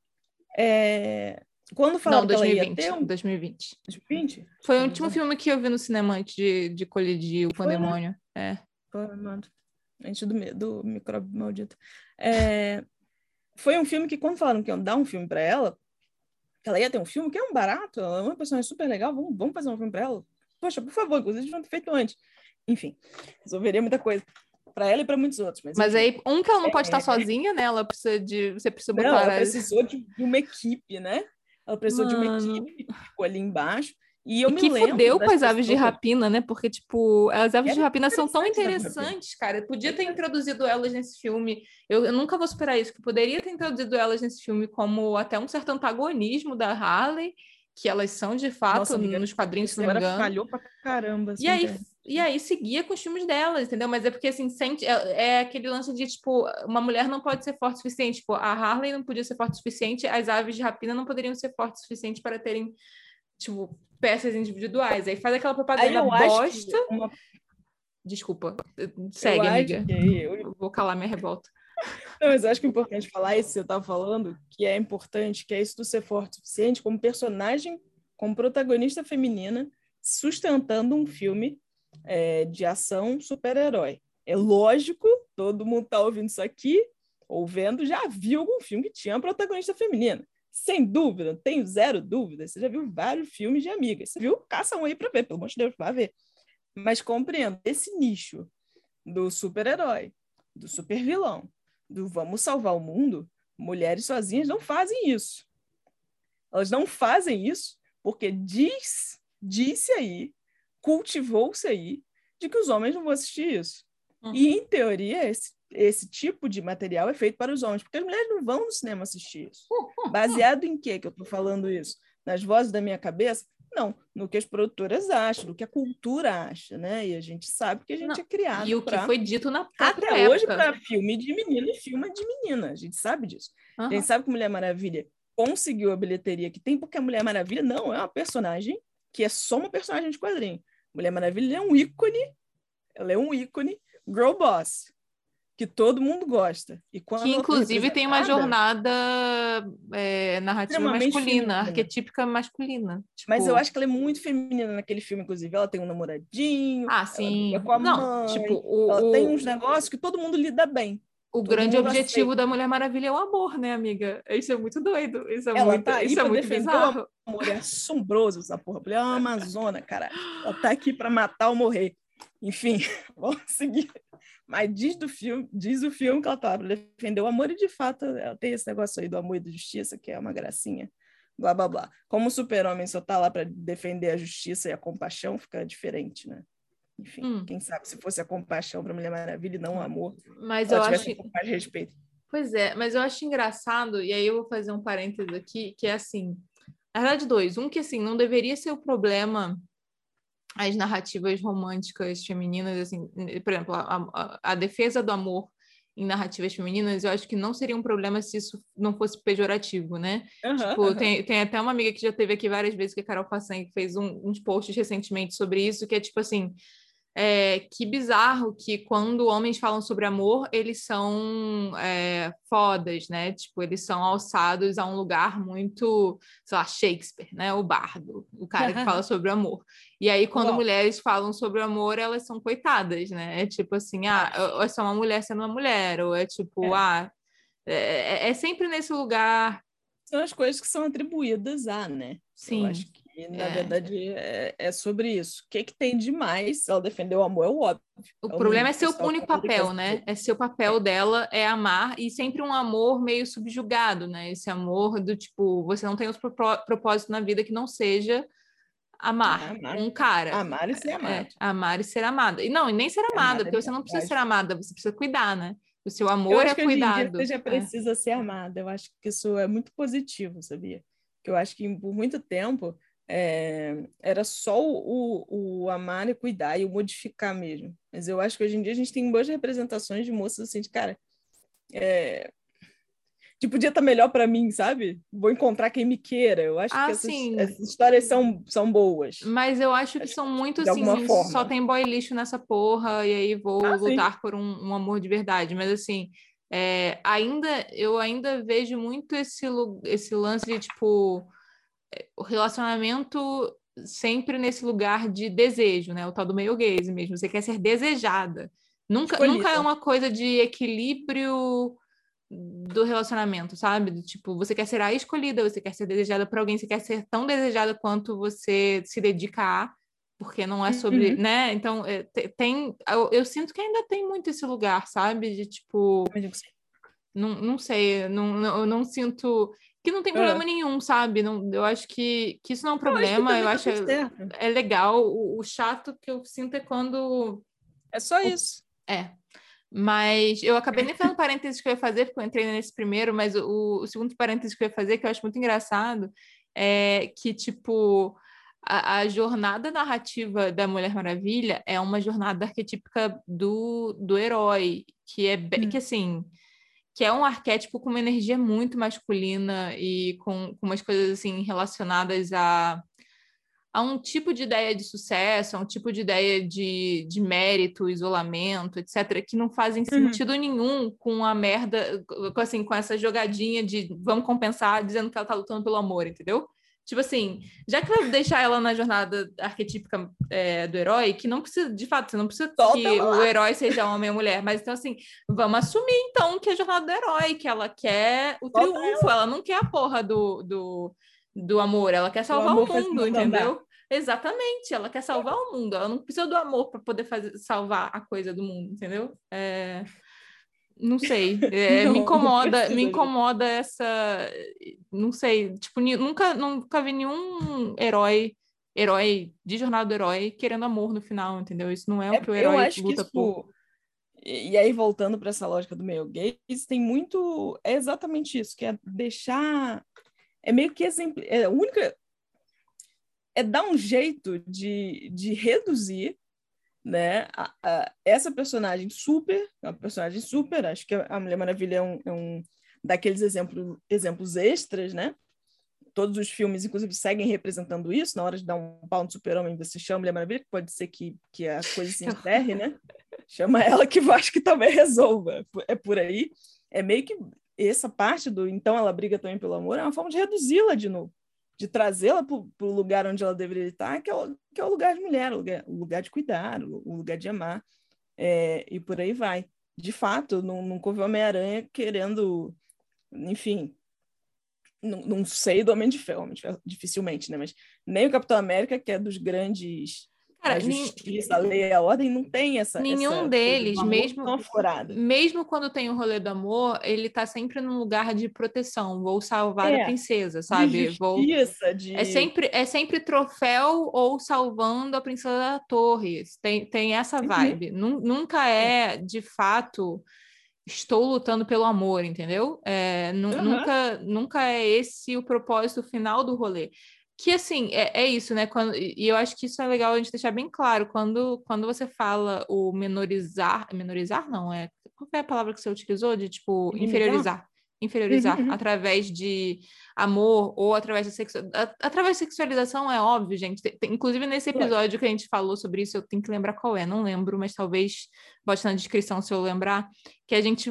é... quando falaram Não, 2020, que ela ia ter um... 2020. 2020? Foi o último filme que eu vi no cinema antes de, de colidir o pandemônio. Né? É. Foi, mano. Antes do, do micróbio maldito. É foi um filme que, quando falaram que iam dar um filme para ela, que ela ia ter um filme, que é um barato, ela é uma personagem super legal, vamos, vamos fazer um filme para ela? Poxa, por favor, inclusive deviam ter feito antes. Enfim, resolveria muita coisa para ela e para muitos outros. Mas, mas aí, um que ela não pode estar é, sozinha, né? Ela precisa de. Você precisa botar. Não, ela precisou de, de uma equipe, né? Ela precisou Mano. de uma equipe que ficou ali embaixo. E eu e me que lembro fudeu com as aves de rapina, né? Porque, tipo, as aves de rapina são tão interessantes, cara. podia ter introduzido elas nesse filme. Eu, eu, nunca vou superar isso, que poderia ter introduzido elas nesse filme como até um certo antagonismo da Harley, que elas são de fato Nossa, amiga, nos quadrinhos, se não me engano. falhou pra caramba. Assim, e aí, e aí seguia com os filmes delas, entendeu? Mas é porque, assim, sente, é, é, aquele lance de, tipo, uma mulher não pode ser forte o suficiente. Tipo, a Harley não podia ser forte o suficiente, as aves de rapina não poderiam ser fortes o suficiente para terem tipo, peças individuais. Aí faz aquela propaganda bosta. Uma... Desculpa, segue, amiga. Eu... Vou calar minha revolta. Não, mas eu acho que é importante falar isso que você estava falando, que é importante, que é isso do ser forte o suficiente como personagem, como protagonista feminina, sustentando um filme é, de ação super-herói. É lógico, todo mundo está ouvindo isso aqui, ou vendo, já viu algum filme que tinha uma protagonista feminina. Sem dúvida, tenho zero dúvida. Você já viu vários filmes de amigas. Você viu? Caça um aí para ver, pelo amor de Deus, vai ver. Mas compreendo esse nicho do super-herói, do super-vilão, do vamos salvar o mundo. Mulheres sozinhas não fazem isso. Elas não fazem isso porque diz, disse aí, cultivou-se aí, de que os homens não vão assistir isso. Uhum. E, em teoria, esse esse tipo de material é feito para os homens, porque as mulheres não vão no cinema assistir isso. Baseado em quê que eu estou falando isso? Nas vozes da minha cabeça? Não, no que as produtoras acham, no que a cultura acha, né? E a gente sabe que a gente não. é criado. E o pra... que foi dito na Até época. hoje, para filme de menino e filme de menina. A gente sabe disso. Uhum. A gente sabe que Mulher Maravilha conseguiu a bilheteria que tem, porque a Mulher Maravilha não é uma personagem que é só uma personagem de quadrinho. Mulher Maravilha é um ícone, ela é um ícone girl boss que todo mundo gosta. E que inclusive tem uma jornada é, narrativa masculina, feminina. arquetípica masculina. Tipo... Mas eu acho que ela é muito feminina naquele filme, inclusive. Ela tem um namoradinho, ah, sim. com a Não, mãe, tipo, o, ela o... tem uns negócios que todo mundo lida bem. o grande objetivo aceita. da Mulher Maravilha é o amor, né, amiga? Isso é muito doido. Isso é ela muito, tá isso é muito bizarro. O amor é assombroso essa porra. Mulher é uma amazona, cara. Ela tá aqui para matar ou morrer. Enfim, <laughs> vamos seguir. Mas diz do filme, diz o filme que ela tá para defender o amor e de fato ela tem esse negócio aí do amor e da justiça que é uma gracinha. Blá blá blá. Como o super-homem só tá lá para defender a justiça e a compaixão, fica diferente, né? Enfim, hum. quem sabe se fosse a compaixão para Mulher Maravilha e não o amor. Mas eu acho mais respeito. Pois é, mas eu acho engraçado, e aí eu vou fazer um parênteses aqui, que é assim, na verdade, dois. Um que assim, não deveria ser o problema as narrativas românticas femininas, assim, por exemplo, a, a, a, defesa do amor em narrativas femininas, eu acho que não seria um problema se isso não fosse pejorativo, né? Uhum, tipo, uhum. Tem, tem até uma amiga que já teve aqui várias vezes, que é a Carol Passan, que fez um, uns posts recentemente sobre isso, que é tipo assim, é, que bizarro que quando homens falam sobre amor, eles são é, fodas, né? Tipo, eles são alçados a um lugar muito, sei lá, Shakespeare, né? O bardo, o cara que fala <laughs> sobre amor. E aí, quando Uau. mulheres falam sobre amor, elas são coitadas, né? É tipo assim, ah, ou é só uma mulher sendo uma mulher, ou é tipo, é. ah, é, é, é sempre nesse lugar. São as coisas que são atribuídas a, né? Sim. Eu acho que e, na é. verdade, é, é, sobre isso. O que, que tem de mais? Ela defendeu o amor, é o óbvio. O é problema é seu único papel, né? É seu papel dela, é amar, e sempre um amor meio subjugado, né? Esse amor do tipo, você não tem os propósitos na vida que não seja amar, é, amar. um cara. Amar e ser é, amado. amar e ser amada. E não, e nem ser amada, porque você não precisa ser amada, você precisa cuidar, né? O seu amor é cuidado. você já precisa ser amada. Eu acho que isso é muito positivo, sabia? Que eu acho que por muito tempo é, era só o, o, amar e cuidar e o modificar mesmo. Mas eu acho que hoje em dia a gente tem boas representações de moças assim, de cara, é, que podia estar melhor para mim, sabe? Vou encontrar quem me queira. Eu acho ah, que essas, essas, histórias são, são boas. Mas eu acho que acho são muito assim, só tem boy lixo nessa porra, e aí vou ah, lutar sim. por um, um, amor de verdade. Mas assim, é, ainda eu ainda vejo muito esse, esse lance de tipo o relacionamento sempre nesse lugar de desejo, né? O tal do meio gaze mesmo. Você quer ser desejada. Nunca, nunca é uma coisa de equilíbrio do relacionamento, sabe? Do, tipo, você quer ser a escolhida, você quer ser desejada por alguém, você quer ser tão desejada quanto você se dedica a, porque não é sobre, uhum. né? Então, é, tem, eu, eu, sinto que ainda tem muito esse lugar, sabe? De tipo, não, não sei, não, não, eu não sinto que não tem problema é. nenhum, sabe? Não, eu acho que, que isso não é um problema, eu acho, eu acho é, é, legal. O, o, chato que eu sinto é quando. É só o, isso. É. Mas eu acabei nem falando parênteses que eu ia fazer, porque eu entrei nesse primeiro, mas o, o segundo parênteses que eu ia fazer, que eu acho muito engraçado, é que, tipo, a, a, jornada narrativa da Mulher Maravilha é uma jornada arquetípica do, do herói, que é hum. que assim que é um arquétipo com uma energia muito masculina e com, com umas coisas assim relacionadas a, a um tipo de ideia de sucesso, a um tipo de ideia de, de mérito, isolamento, etc., que não fazem uhum. sentido nenhum com a merda, assim, com essa jogadinha de vamos compensar dizendo que ela tá lutando pelo amor, entendeu? Tipo assim, já que vai deixar ela na jornada arquetípica é, do herói, que não precisa, de fato, você não precisa Solta que lá. o herói seja homem ou mulher, mas então assim, vamos assumir então que é a jornada do herói, que ela quer o Solta triunfo, ela. ela. não quer a porra do, do, do amor, ela quer salvar o, o mundo, entendeu? Andar. Exatamente, ela quer salvar o mundo, ela não precisa do amor para poder fazer, salvar a coisa do mundo, entendeu? É... Não sei, <laughs> é, não, me incomoda, me incomoda essa, não sei, tipo, nunca, nunca vi nenhum herói, herói de jornada do herói querendo amor no final, entendeu? Isso não é, é o que o herói luta isso, por. E aí, voltando para essa lógica do meio gay, tem muito. É exatamente isso, que é deixar. É meio que exemplo. É a única. É dar um jeito de, de reduzir né? A, a, essa personagem super, é uma personagem super, acho que a Mulher Maravilha é um, é um daqueles exemplos, exemplos extras, né? Todos os filmes, inclusive, seguem representando isso. Na hora de dar um pau no super-homem, você chama a Mulher Maravilha, que pode ser que, que a coisa se enterre, né? Chama ela que eu acho que também resolva. É por aí. É meio que essa parte do então ela briga também pelo amor é uma forma de reduzi-la de novo de trazê-la para o lugar onde ela deveria estar, que é o, que é o lugar de mulher, o lugar, o lugar de cuidar, o, o lugar de amar, é, e por aí vai. de fato, nunca houve Homem-Aranha querendo, enfim, não, não sei do Homem de Ferro, dificilmente, né? Mas nem o Capitão América, que é dos grandes Cara, a justiça, a lei, a ordem, não tem essa. Nenhum essa deles, mesmo, mesmo quando tem o rolê do amor, ele tá sempre num lugar de proteção. Vou salvar é, a princesa, sabe? De Vou... de... É, sempre, é sempre troféu ou salvando a princesa da torre. Tem, tem essa uhum. vibe. Uhum. Nunca é, de fato, estou lutando pelo amor, entendeu? É, uhum. nunca, nunca é esse o propósito final do rolê que assim, é, é isso, né? Quando, e eu acho que isso é legal a gente deixar bem claro. Quando, quando você fala o menorizar, menorizar não, é. Qual foi a palavra que você utilizou? De tipo, inferiorizar. Inferiorizar uhum. através de amor ou através de sexualidade. Através de sexualização é óbvio, gente. Tem, inclusive, nesse episódio que a gente falou sobre isso, eu tenho que lembrar qual é, não lembro, mas talvez bote na descrição se eu lembrar. Que a gente,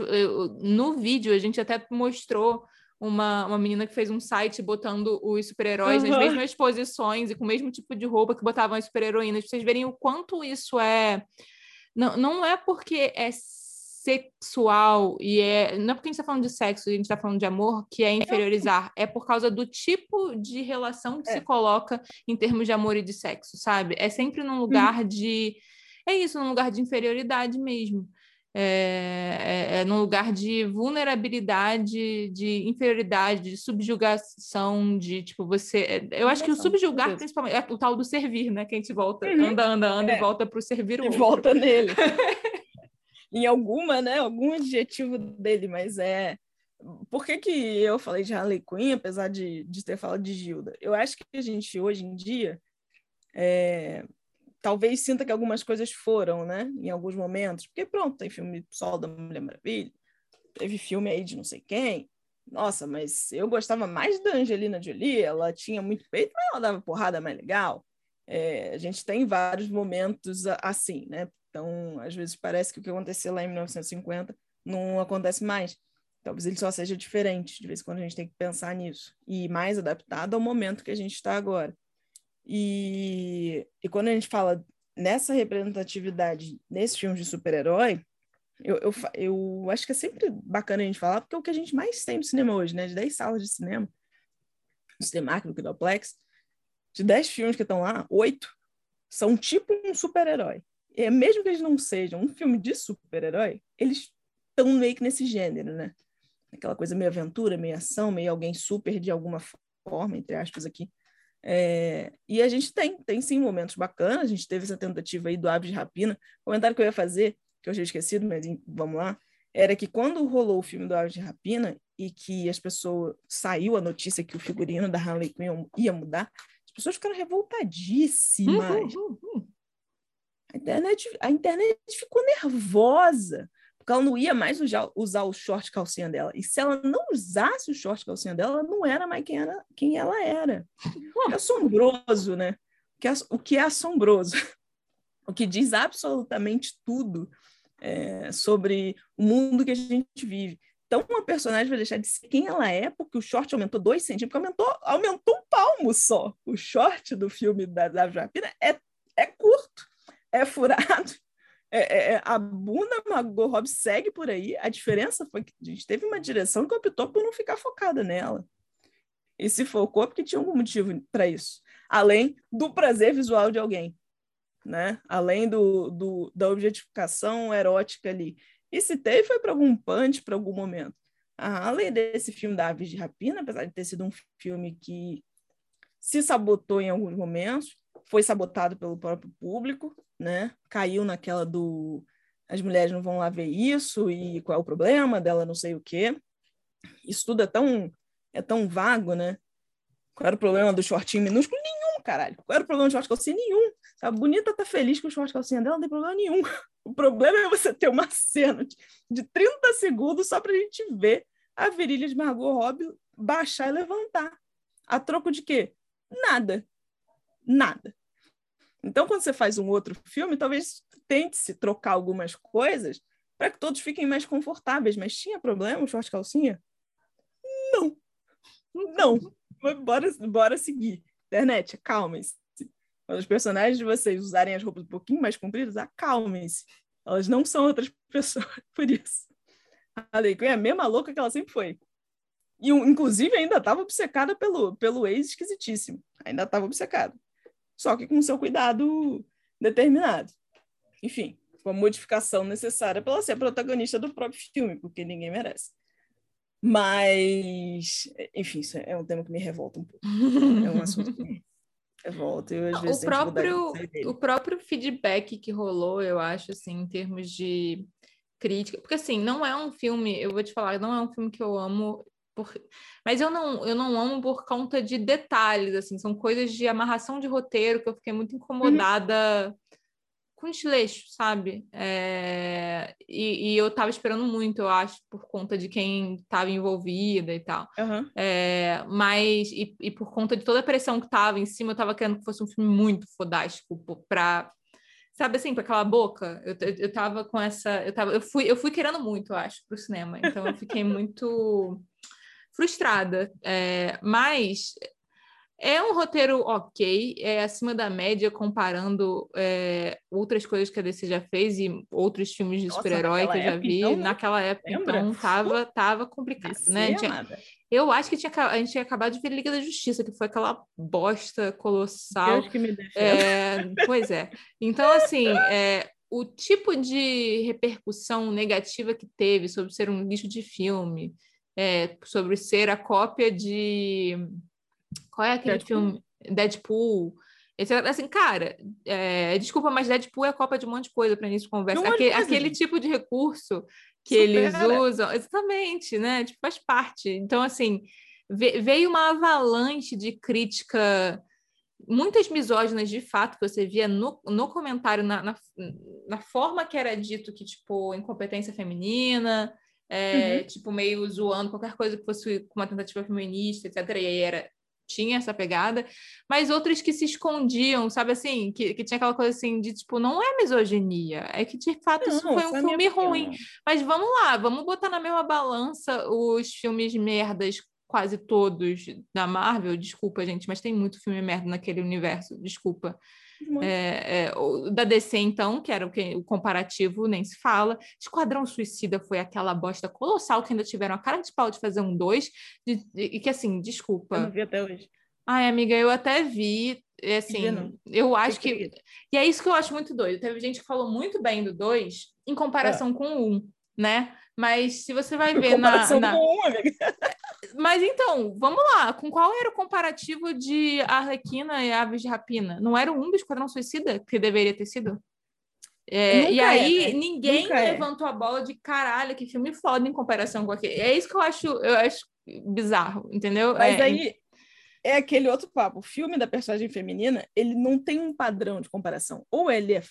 no vídeo, a gente até mostrou uma, uma menina que fez um site botando os super-heróis uhum. nas mesmas posições e com o mesmo tipo de roupa que botavam as super-heroínas. Vocês verem o quanto isso é. Não, não é porque é sexual e é. Não é porque a gente está falando de sexo, a gente está falando de amor, que é inferiorizar. É por causa do tipo de relação que é. se coloca em termos de amor e de sexo, sabe? É sempre num lugar uhum. de. É isso, num lugar de inferioridade mesmo é, é, é num lugar de vulnerabilidade, de inferioridade, de subjugação, de tipo, você. É, eu acho que o subjugar, principalmente, é o tal do servir, né? Que a gente volta, uhum. anda, anda, anda é. e volta para o servir o e outro. volta nele. <laughs> em alguma, né? Algum adjetivo dele, mas é. Por que, que eu falei de Harley Quinn, apesar de, de ter falado de Gilda? Eu acho que a gente, hoje em dia, é, talvez sinta que algumas coisas foram, né? Em alguns momentos. Porque pronto, tem filme Sol da Mulher Maravilha, teve filme aí de não sei quem. Nossa, mas eu gostava mais da Angelina Jolie, ela tinha muito peito, mas ela dava porrada mais legal. É, a gente tem vários momentos assim, né? Então, às vezes parece que o que aconteceu lá em 1950 não acontece mais. Talvez ele só seja diferente, de vez em quando a gente tem que pensar nisso. E mais adaptado ao momento que a gente está agora. E, e quando a gente fala nessa representatividade nesses filmes de super-herói, eu, eu, eu acho que é sempre bacana a gente falar, porque é o que a gente mais tem no cinema hoje, né? De 10 salas de cinema, no Cinemark, no Kinoplex, de 10 filmes que estão lá, 8 são tipo um super-herói. E mesmo que eles não sejam um filme de super-herói, eles estão meio que nesse gênero, né? Aquela coisa meio aventura, meio ação, meio alguém super de alguma forma, entre aspas aqui. É, e a gente tem, tem sim momentos bacanas. A gente teve essa tentativa aí do Aves de Rapina. O comentário que eu ia fazer, que eu tinha esquecido, mas vamos lá, era que quando rolou o filme do Aves de Rapina e que as pessoas saiu a notícia que o figurino da Harley Quinn ia mudar, as pessoas ficaram revoltadíssimas. Uhum, uhum. A internet, a internet ficou nervosa porque ela não ia mais usar, o short calcinha dela. E se ela não usasse o short calcinha dela, ela não era mais quem, era, quem ela era. É assombroso, né? O que é, o que é assombroso? <laughs> O que diz absolutamente tudo é, sobre o mundo que a gente vive. Então, uma personagem vai deixar de ser quem ela é, porque o short aumentou dois centímetros, aumentou, aumentou um palmo só. O short do filme da, da Japina é, é curto, é furado, é, é, é, a bunda Margot Robbie segue por aí. A diferença foi que a gente teve uma direção que optou por não ficar focada nela. E se focou porque tinha algum motivo para isso. Além do prazer visual de alguém. Né? Além do, do, da objetificação erótica ali. E se teve, foi para algum punch, para algum momento. Além desse filme da Aves de Rapina, apesar de ter sido um filme que se sabotou em alguns momentos, foi sabotado pelo próprio público, né? Caiu naquela do as mulheres não vão lá ver isso e qual é o problema dela, não sei o quê. Isso tudo é tão é tão vago, né? Qual era o problema do shortinho minúsculo? Nenhum, caralho. Qual era o problema do short calcinha? Nenhum. A bonita tá feliz com o short calcinha dela, não tem problema nenhum. <laughs> O problema é você ter uma cena de, de 30 segundos só pra gente ver a virilha de Margot Robbie baixar e levantar. A troco de quê? Nada. Nada. Então, quando você faz um outro filme, talvez tente-se trocar algumas coisas para que todos fiquem mais confortáveis. Mas tinha problema o short calcinha? Não. Não. bora, bora seguir. Internet, acalmem-se. Quando os personagens de vocês usarem as roupas um pouquinho mais compridas, acalmem-se. Elas não são outras <laughs> pessoas por isso. A Harley Quinn é a mesma louca que ela sempre foi. E, inclusive, ainda estava obcecada pelo, pelo ex esquisitíssimo. Ainda estava obcecada. Só que com seu cuidado determinado. Enfim, uma modificação necessária para ela ser protagonista do próprio filme, porque ninguém merece. Mas, enfim, isso é um tema que me revolta um pouco. É um assunto que me revolta. Eu, às vezes, o, próprio, o próprio feedback que rolou, eu acho, assim, em termos de crítica. Porque, assim, não é um filme, eu vou te falar, não é um filme que eu amo. Por... Mas eu não, eu não amo por conta de detalhes, assim, são coisas de amarração de roteiro que eu fiquei muito uhum. incomodada. Uhum com desleixo, sabe? É... E, e, eu tava esperando muito, eu acho, por conta de quem estava envolvida e tal. Uhum. É... Mas, e, e, por conta de toda a pressão que tava em cima, eu tava querendo que fosse um filme muito fodástico pra. Sabe assim, para aquela boca? Eu, eu, eu tava com essa. Eu, tava, eu, fui, eu fui querendo muito, eu acho, pro cinema. Então eu fiquei muito frustrada. É... Mas é um roteiro ok, é acima da média comparando é, outras coisas que a DC já fez e outros filmes de super-herói que eu já vi. Então, naquela época, lembra? então, tava, tava complicado, DC, né? Tinha, eu acho que tinha, a gente tinha acabado de ver Liga da Justiça, que foi aquela bosta colossal. Deus que me é, Pois é. Então, assim, é, o tipo de repercussão negativa que teve sobre ser um lixo de filme, é, sobre ser a cópia de qual é aquele Deadpool. filme? Deadpool. Esse, assim, cara, é, desculpa, mas Deadpool é copa de um monte de coisa para início de conversa. Aquele, aquele tipo de recurso que Supera. eles usam, exatamente, né? Tipo, faz parte. Então, assim, veio uma avalanche de crítica, muitas misóginas de fato, que você via no, no comentário, na, na, na forma que era dito que, tipo, incompetência feminina, é, uhum. tipo, meio zoando qualquer coisa que fosse uma tentativa feminista, etc. E aí era tinha essa pegada, mas outras que se escondiam, sabe assim, que, que tinha aquela coisa assim de tipo, não é misoginia, é que de fato não, isso foi um filme ruim. Mas vamos lá, vamos botar na mesma balança os filmes merdas quase todos da Marvel, desculpa, gente, mas tem muito filme merda naquele universo, desculpa. É, é, da DC, então, que era o, que, o comparativo, nem se fala. Esquadrão Suicida foi aquela bosta colossal que ainda tiveram a cara de pau de fazer um dois, e que, assim, desculpa. Eu não vi até hoje. Ai, amiga, eu até vi, assim, eu acho que... que... E é isso que eu acho muito doido. Teve gente que falou muito bem do dois em comparação é. com o um, né? Mas se você vai ver na, na... Um, Mas então, vamos lá. Com qual era o comparativo de Arlequina e Aves de Rapina? Não era um do Esquadrão Suicida que deveria ter sido? É, e aí é, ninguém é. levantou a bola de caralho, que filme foda em comparação com aquele. É isso que eu acho, eu acho bizarro, entendeu? Mas é, aí é aquele outro papo. O filme da personagem feminina, ele não tem um padrão de comparação. Ou ele é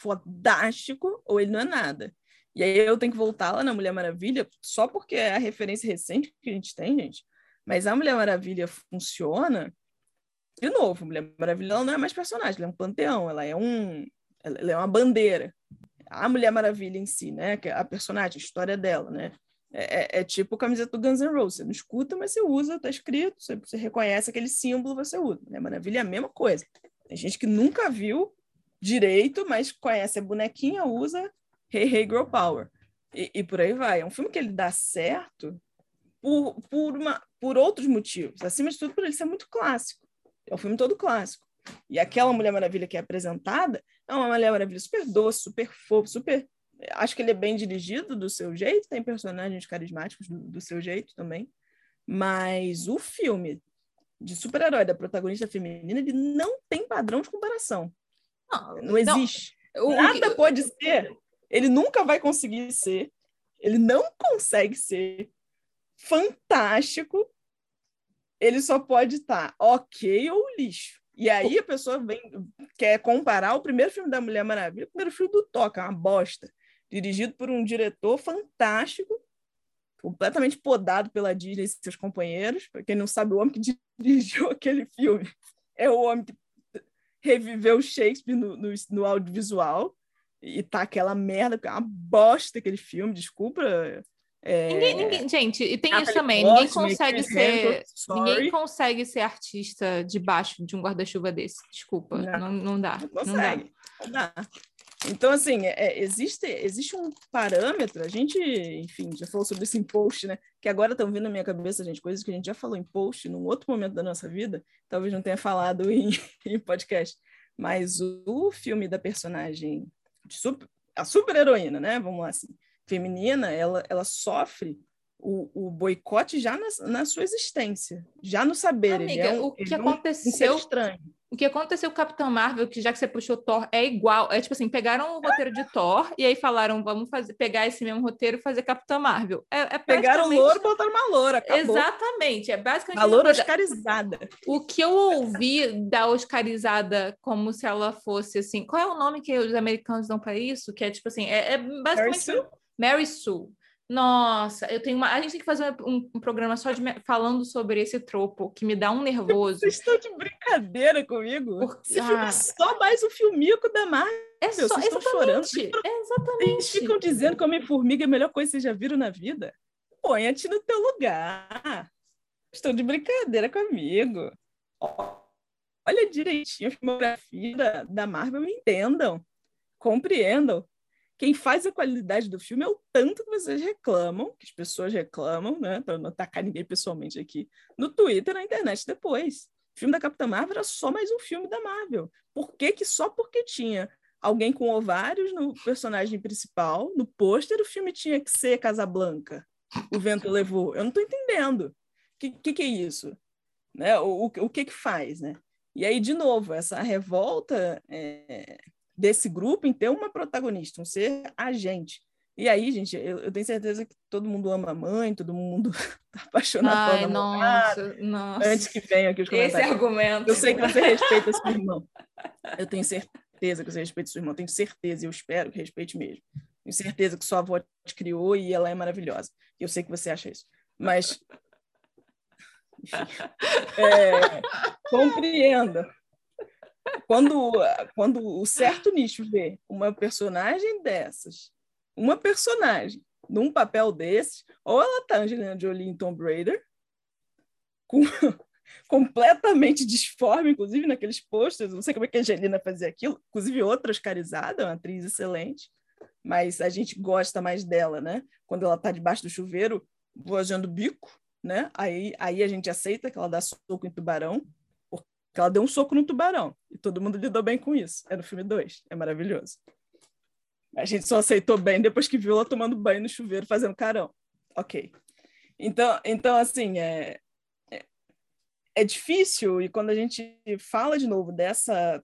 fodástico, ou ele não é nada. E aí eu tenho que voltar lá na Mulher Maravilha, só porque é a referência recente que a gente tem, gente. Mas a Mulher Maravilha funciona. De novo, Mulher Maravilha ela não é mais personagem, ela é um panteão, ela é um, ela é uma bandeira. A Mulher Maravilha em si, né? É a personagem, a história dela, né? É, é, é tipo camiseta do Guns N' Roses. Você não escuta, mas você usa, tá escrito, você, você reconhece aquele símbolo, você usa. Mulher Maravilha é a mesma coisa. Tem gente que nunca viu direito, mas conhece a bonequinha, usa Hey Hey Girl Power. E, e, por aí vai. É um filme que ele dá certo por, por, uma, por outros motivos. Acima de tudo, por ele ser muito clássico. É um filme todo clássico. E aquela Mulher Maravilha que é apresentada é uma Mulher Maravilha super doce, super fofo, super. Acho que ele é bem dirigido do seu jeito, tem personagens carismáticos do, do seu jeito também. Mas o filme de super-herói da protagonista feminina, ele não tem padrão de comparação. Não, não existe. Não. Nada pode ser ele nunca vai conseguir ser, ele não consegue ser fantástico, ele só pode estar tá ok ou lixo. E aí a pessoa vem, quer comparar o primeiro filme da Mulher Maravilha o primeiro filme do Toca, uma bosta. Dirigido por um diretor fantástico, completamente podado pela Disney e seus companheiros. Para quem não sabe, o homem que <laughs> dirigiu aquele filme é o homem que reviveu Shakespeare no, no, no audiovisual e tá aquela merda, é uma bosta aquele filme, desculpa. É... Ninguém, ninguém, gente, e tem isso também, ninguém consegue ser. ninguém consegue ser artista debaixo de um guarda-chuva desse. Desculpa, não, não, não dá. Não, consegue. Não dá. Então, assim, é, é, existe, existe um parâmetro, a gente, enfim, já falou sobre isso em post, né? Que agora estão vindo na minha cabeça, gente, coisas que a gente já falou em post num outro momento da nossa vida, talvez não tenha falado <laughs> em, em podcast, mas o filme da personagem, super, a super-heroína, né? Vamos lá, assim, feminina, ela, ela sofre o, o boicote já na, na, sua existência, já no saber. Amiga, é um, o que aconteceu? Um estranho o que aconteceu com o Capitão Marvel, que já que você puxou Thor, é igual. É tipo assim, pegaram o roteiro de Thor e aí falaram, vamos fazer, pegar esse mesmo roteiro e fazer Capitão Marvel. É, é Pegaram o louro e botaram uma loura, acabou. Exatamente, é basicamente... A loura oscarizada. O que eu ouvi da oscarizada como se ela fosse assim... Qual é o nome que os americanos dão para isso? Que é tipo assim, é, é basicamente... Mary Sue? Mary Sue. Nossa, eu tenho uma. A gente tem que fazer um, um programa só de falando sobre esse tropo que me dá um nervoso. Vocês estão de brincadeira comigo? Porque... Esse ah. filme é só mais um filmico da Marvel. É só, Vocês estão chorando. É exatamente. Eles ficam dizendo que Homem-Formiga é a melhor coisa que vocês já viram na vida. Põe-te no teu lugar. Estão de brincadeira comigo. Olha direitinho a filmografia da, da Marvel, entendam, compreendam quem faz a qualidade do filme é o tanto que vocês reclamam, que as pessoas reclamam, né? Para não atacar ninguém pessoalmente aqui, no Twitter, na internet depois. O filme da Capitã Marvel era só mais um filme da Marvel. Por que, que só porque tinha alguém com ovários no personagem principal, no pôster, o filme tinha que ser Casablanca? O vento levou. Eu não estou entendendo. O que, que, que, é isso? Né? O, o, o que que faz, né? E aí, de novo, essa revolta é, desse grupo em ter uma protagonista, um ser agente. E aí, gente, eu, eu, tenho certeza que todo mundo ama a mãe, todo mundo <laughs> tá apaixonado Ai, pela nossa, nossa. Antes que venha aqui os comentários. Esse argumento. Eu sei que você respeita seu irmão. Eu tenho certeza que você respeita seu irmão. Tenho certeza, e eu espero que respeite mesmo. Tenho certeza que sua avó te criou e ela é maravilhosa. Eu sei que você acha isso. Mas... Enfim, é, compreenda quando, quando o certo nicho vê uma personagem dessas, uma personagem num papel desses, ou ela tá Angelina Jolie em Tomb Raider, com, <laughs> completamente disforme, inclusive naqueles posters, não sei como é que a Angelina fazia aquilo, inclusive outra oscarizada, uma atriz excelente, mas a gente gosta mais dela, né? Quando ela tá debaixo do chuveiro, voando bico, né? Aí, aí a gente aceita que ela dá soco em tubarão, que ela deu um soco no tubarão. E todo mundo lidou bem com isso. É no filme 2. É maravilhoso. A gente só aceitou bem depois que viu ela tomando banho no chuveiro, fazendo carão. Ok. Então, então assim, é, é, é difícil, e quando a gente fala de novo dessa,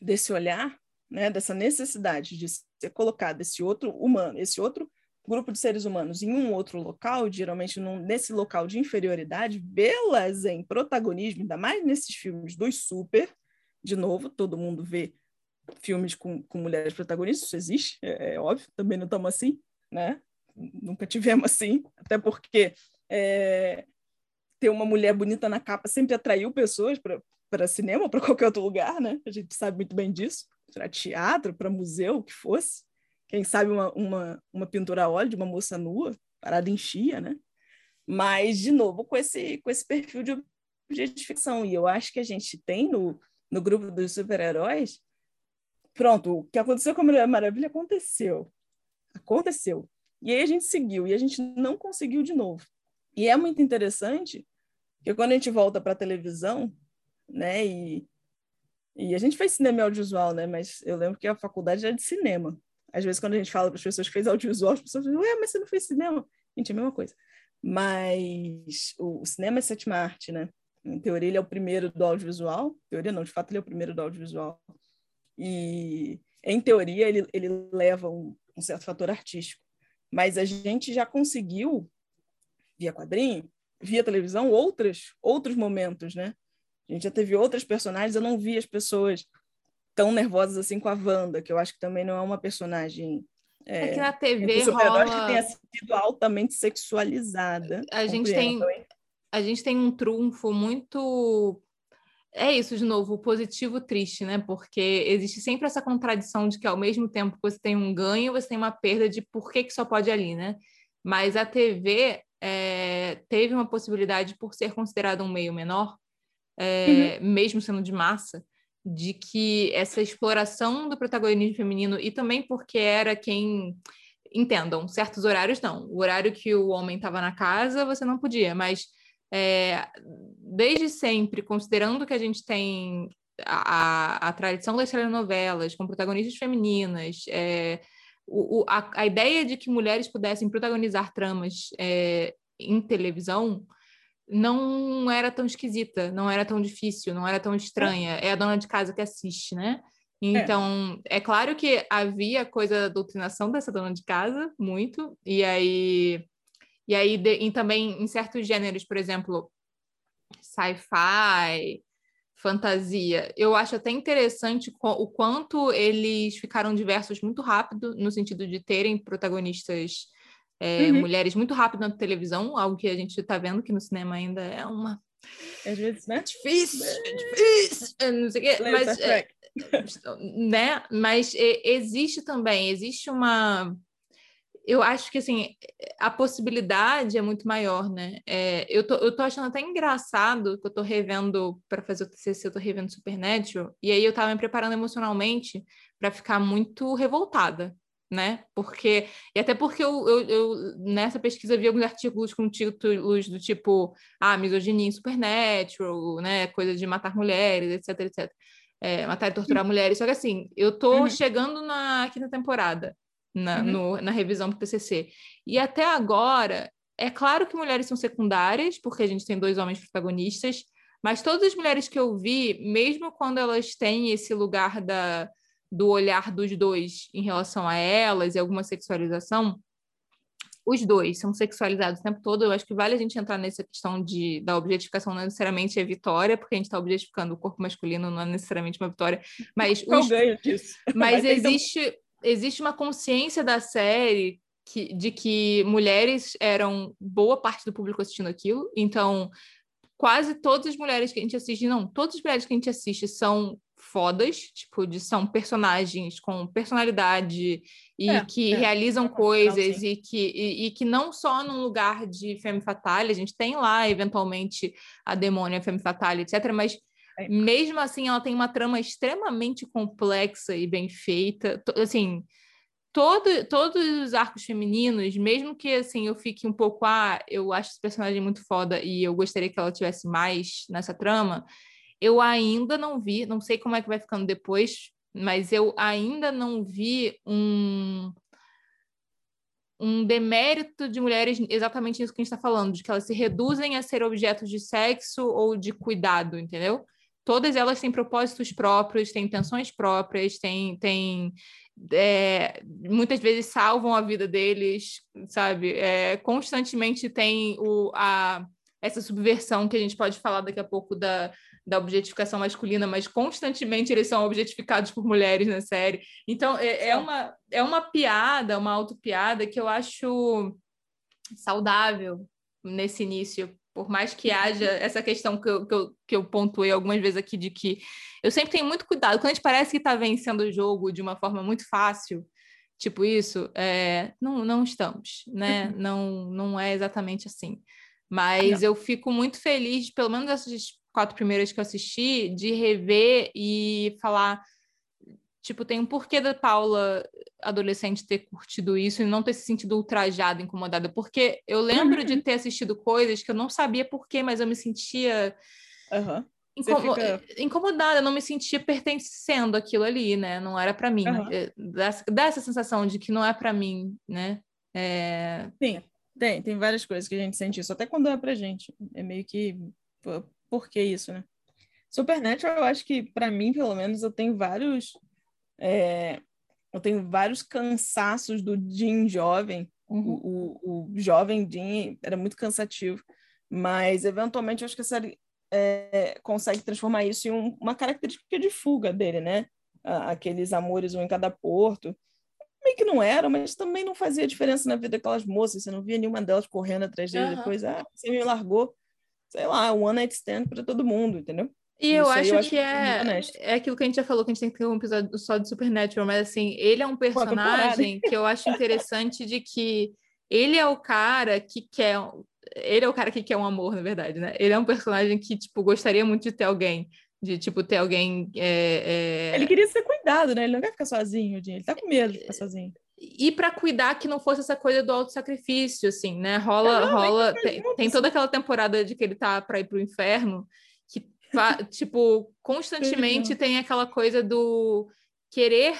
desse olhar, né, dessa necessidade de ser colocado esse outro humano, esse outro grupo de seres humanos em um outro local, geralmente num, nesse local de inferioridade, vê-las em protagonismo, ainda mais nesses filmes dos super, de novo, todo mundo vê filmes com, com mulheres protagonistas, isso existe, é, é óbvio, também não estamos assim, né? Nunca tivemos assim, até porque é, ter uma mulher bonita na capa sempre atraiu pessoas para cinema, para qualquer outro lugar, né? A gente sabe muito bem disso, para teatro, para museu, o que fosse quem sabe uma, uma, uma pintura a óleo de uma moça nua, parada em chia, né? Mas, de novo, com esse, com esse perfil de objetificação. E eu acho que a gente tem no, no grupo dos super-heróis. Pronto, o que aconteceu com a Mulher Maravilha aconteceu. Aconteceu. E aí a gente seguiu, e a gente não conseguiu de novo. E é muito interessante que quando a gente volta para a televisão, né, e, e a gente fez cinema audiovisual, né, mas eu lembro que a faculdade era de cinema. Às vezes, quando a gente fala para as pessoas que fez audiovisual, as pessoas dizem, ué, mas você não fez cinema? Gente, é a mesma coisa. Mas o, o cinema é sétima arte, né? Em teoria, ele é o primeiro do audiovisual. Teoria, não, de fato, ele é o primeiro do audiovisual. E, em teoria, ele, ele leva um, um certo fator artístico. Mas a gente já conseguiu, via quadrinho, via televisão, outras, outros momentos, né? A gente já teve outras personagens, eu não vi as pessoas tão nervosas assim com a Wanda, que eu acho que também não é uma personagem. É, é que na TV rola... que tenha sido altamente sexualizada. A gente tem a gente tem um trunfo muito é isso de novo, positivo triste, né? Porque existe sempre essa contradição de que ao mesmo tempo que você tem um ganho, você tem uma perda de por que, que só pode ali, né? Mas a TV é, teve uma possibilidade por ser considerada um meio menor, é, uhum. mesmo sendo de massa, de que essa exploração do protagonismo feminino, e também porque era quem. Entendam, certos horários não. O horário que o homem estava na casa, você não podia, mas é, desde sempre, considerando que a gente tem a, a, tradição das telenovelas com protagonistas femininas, é, o, a, a, ideia de que mulheres pudessem protagonizar tramas é, em televisão não era tão esquisita, não era tão difícil, não era tão estranha. É a dona de casa que assiste, né? Então, é. é claro que havia coisa da doutrinação dessa dona de casa, muito, e aí, e aí de, e também em certos gêneros, por exemplo, sci-fi, fantasia. Eu acho até interessante o quanto eles ficaram diversos muito rápido, no sentido de terem protagonistas é, uhum. mulheres muito rápido na televisão, algo que a gente está vendo que no cinema ainda é uma. Às vezes, né? Difícil, é difícil, não sei o quê, mas, é, <laughs> né? mas é, existe também, existe uma eu acho que assim a possibilidade é muito maior, né? É, eu, tô, eu tô achando até engraçado que eu tô revendo para fazer o TCC, eu tô revendo Supernatural, e aí eu tava me preparando emocionalmente para ficar muito revoltada, né? Porque e até porque eu, eu, eu, nessa pesquisa vi alguns artigos com títulos do tipo ah, misoginia em Supernatural, né? Coisa de matar mulheres, etc, etc. É, matar e torturar mulheres. Só que assim, eu tô uhum. chegando na quinta temporada na, uhum. no, na revisão para o TCC. E até agora, é claro que mulheres são secundárias, porque a gente tem dois homens protagonistas, mas todas as mulheres que eu vi, mesmo quando elas têm esse lugar da, do olhar dos dois em relação a elas e alguma sexualização, os dois são sexualizados o tempo todo. Eu acho que vale a gente entrar nessa questão de, da objetificação, não necessariamente é vitória, porque a gente está objetificando o corpo masculino, não é necessariamente uma vitória. Mas, os, ganho disso. mas <laughs> existe, existe uma consciência da série que, de que mulheres eram boa parte do público assistindo aquilo, então quase todas as mulheres que a gente assiste, não, todas as mulheres que a gente assiste são fodas, tipo, de são personagens com personalidade e é, que é, realizam é, coisas e que, e, e, que não só num lugar de femme fatale, a gente tem lá, eventualmente, a demônia femme fatale, etc., mas é. Mesmo assim, ela tem uma trama extremamente complexa e bem feita. Assim, todo, todos os arcos femininos, mesmo que assim eu fique um pouco, ah, eu acho esse personagem muito foda e eu gostaria que ela tivesse mais nessa trama, eu ainda não vi, não sei como é que vai ficando depois, mas eu ainda não vi um um demérito de mulheres exatamente isso que a gente está falando, de que elas se reduzem a ser objetos de sexo ou de cuidado, entendeu? todas elas têm propósitos próprios, têm intenções próprias, têm, têm é, muitas vezes salvam a vida deles, sabe? É, constantemente tem o, a, essa subversão que a gente pode falar daqui a pouco da, da objetificação masculina, mas constantemente eles são objetificados por mulheres na série. Então, é, é uma, é uma piada, uma autopiada que eu acho saudável nesse início, por mais que haja essa questão que eu, que, eu, que eu pontuei algumas vezes aqui de que eu sempre tenho muito cuidado. Quando a gente parece que está vencendo o jogo de uma forma muito fácil, tipo isso, é, não, não estamos, né? Uhum. Não, não é exatamente assim. Mas não. eu fico muito feliz, pelo menos essas quatro primeiras que eu assisti, de rever e falar Tipo, tem um porquê da Paula adolescente ter curtido isso e não ter se sentido ultrajada, incomodada. Porque eu lembro uhum. de ter assistido coisas que eu não sabia porquê, mas eu me sentia uhum. Incomo fica... incomodada, eu não me sentia pertencendo aquilo ali, né? Não era para mim. Uhum. Dá, dá, essa sensação de que não é para mim, né? É... Sim, tem, tem várias coisas que a gente sente isso, até quando é pra gente. É meio que. Por que isso, né? Supernatural, eu acho que, para mim, pelo menos, eu tenho vários é, eu tenho vários cansaços do Jim jovem. Uhum. O, o, o, jovem Jim era muito cansativo, mas eventualmente eu acho que a série é, consegue transformar isso em um, uma característica de fuga dele, né? Aqueles amores um em cada porto. Meio que não era, mas também não fazia diferença na vida daquelas moças. Você não via nenhuma delas correndo atrás dele uhum. depois. Ah, você me largou, sei lá, um one night stand para todo mundo, entendeu? E eu acho, eu acho, que, é, é aquilo que a gente já falou, que a gente tem que ter um episódio só de Supernatural, mas assim, ele é um personagem que eu acho interessante de que ele é o cara que quer. Ele é o cara que quer um amor, na verdade, né? Ele é um personagem que, tipo, gostaria muito de ter alguém. De, tipo, ter alguém. É, é... Ele queria ser cuidado, né? Ele não quer ficar sozinho, Ele tá com medo de ficar sozinho. E para cuidar que não fosse essa coisa do auto-sacrifício, assim, né? Rola, não, rola. Tem, tem, toda aquela temporada de que ele tá para ir pro inferno, que, <laughs> tipo, constantemente tem aquela coisa do querer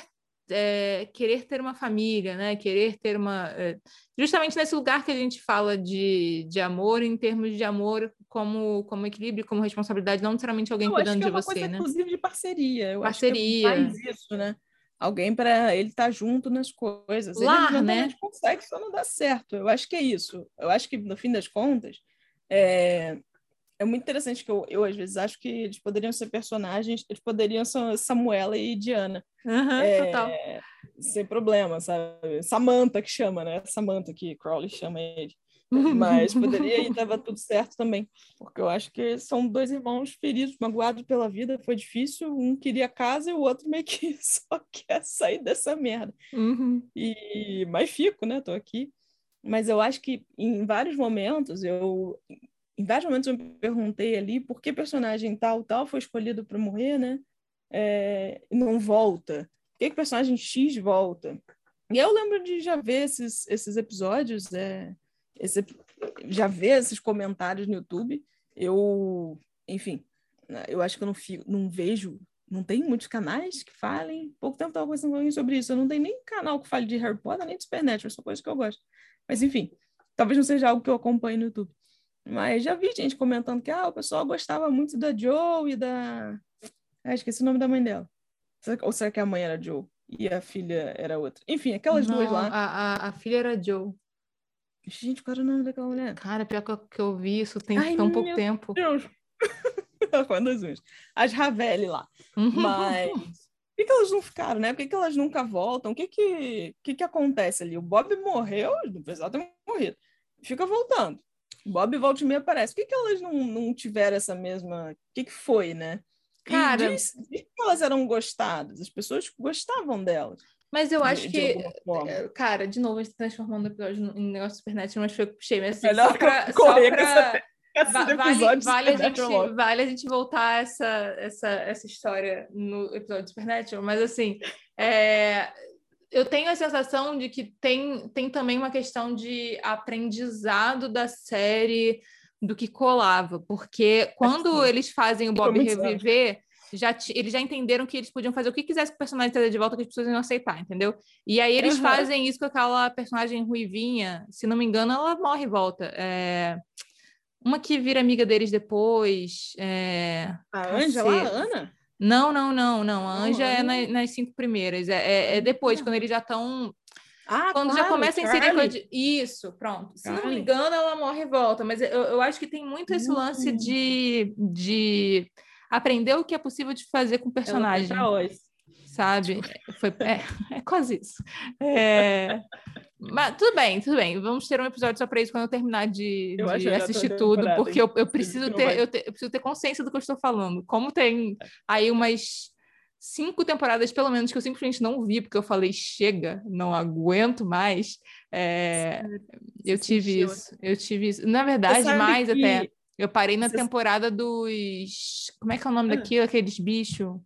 é, querer ter uma família, né? Querer ter uma. É, justamente nesse lugar que a gente fala de, de amor, em termos de amor como, como equilíbrio, como responsabilidade, não necessariamente alguém eu cuidando de é você, coisa, né? Inclusive de parceria. Eu parceria. Acho que faz isso, né? Alguém para ele estar tá junto nas coisas. Lar, ele né? consegue, só não dá certo. Eu acho que é isso. Eu acho que, no fim das contas, é, é muito interessante que eu, eu, às vezes, acho que eles poderiam ser personagens, eles poderiam ser Samuela e Diana. Uhum, é, total. Sem problema, sabe? Samantha que chama, né? Samantha que Crowley chama ele. Mas <laughs> poderia e tava tudo certo também. Porque eu acho que são dois irmãos feridos, magoados pela vida, foi difícil. Um queria casa e o outro meio que <laughs> só quer sair dessa merda. Uhum. E, mas fico, né? Tô aqui. Mas eu acho que em vários momentos eu em vários momentos eu me perguntei ali por que personagem tal, tal foi escolhido para morrer, né? É, não volta. Por que, que personagem X volta? E eu lembro de já ver esses, esses episódios, é, esse, já ver esses comentários no YouTube. Eu, enfim, eu acho que eu não, fico, não vejo, não tem muitos canais que falem. Pouco tempo estava conversando com alguém sobre isso. Eu não tenho nem canal que fale de Harry Potter, nem de Supernatural, são coisas que eu gosto. Mas, enfim, talvez não seja algo que eu acompanhe no YouTube. Mas já vi gente comentando que ah, o pessoal gostava muito da Joe e da. Ah, esqueci o nome da mãe dela. Ou será que a mãe era Joe e a filha era outra? Enfim, aquelas Não, duas lá. A, a, a, filha era Joe. Gente, qual era o nome daquela mulher? Cara, pior que eu, vi isso tem Ai, tão pouco tempo. Deus. <laughs> As unhas. As Ravelli lá. Mas. Por que, que, elas não ficaram, né? Por que, que elas nunca voltam? O que que, que que acontece ali? O Bob morreu, não precisava ter morrido. Fica voltando. Bob Volte me aparece. Por que, que elas não, não tiveram essa mesma. O que, que foi, né? Cara. Diz, diz que elas eram gostadas, as pessoas gostavam delas. Mas eu acho de, que, é, cara, de novo, a gente tá transformando o episódio em negócio super mas foi puxei, mas assim, Melhor só pra, <laughs> correr só pra... Essa, vale, vale, a gente, vale a gente voltar essa, essa, essa história no episódio de Supernatural, mas assim, é, eu tenho a sensação de que tem, tem também uma questão de aprendizado da série do que colava, porque quando eles fazem o Bob reviver, já eles já entenderam que eles podiam fazer o que quisesse com o personagem trazer de volta que as pessoas iam aceitar, entendeu? E aí eles uhum. fazem isso com aquela personagem ruivinha, se não me engano, ela morre e volta. É... Uma que vira amiga deles depois. É... A Angela, a Ana? Não, não, não, não. A Anja é nas, nas cinco primeiras. É, é, é depois, quando eles já estão. Ah, quando claro, já começa a inserir coisa de... Isso, pronto. Se não me engano, ela morre e volta. Mas eu, eu acho que tem muito esse lance hum. de, de aprender o que é possível de fazer com o personagem. Sabe? Foi, é, é quase isso. É... Mas tudo bem, tudo bem. Vamos ter um episódio só para isso quando eu terminar de, eu de assistir tudo, porque eu, eu preciso ter, eu, ter, eu preciso ter consciência do que eu estou falando. Como tem aí umas cinco temporadas, pelo menos, que eu simplesmente não vi, porque eu falei, chega, não aguento mais. É, eu tive isso, eu tive isso. Na verdade, mais até. Eu parei na Você... temporada dos. Como é que é o nome ah. daquilo? Aqueles bichos.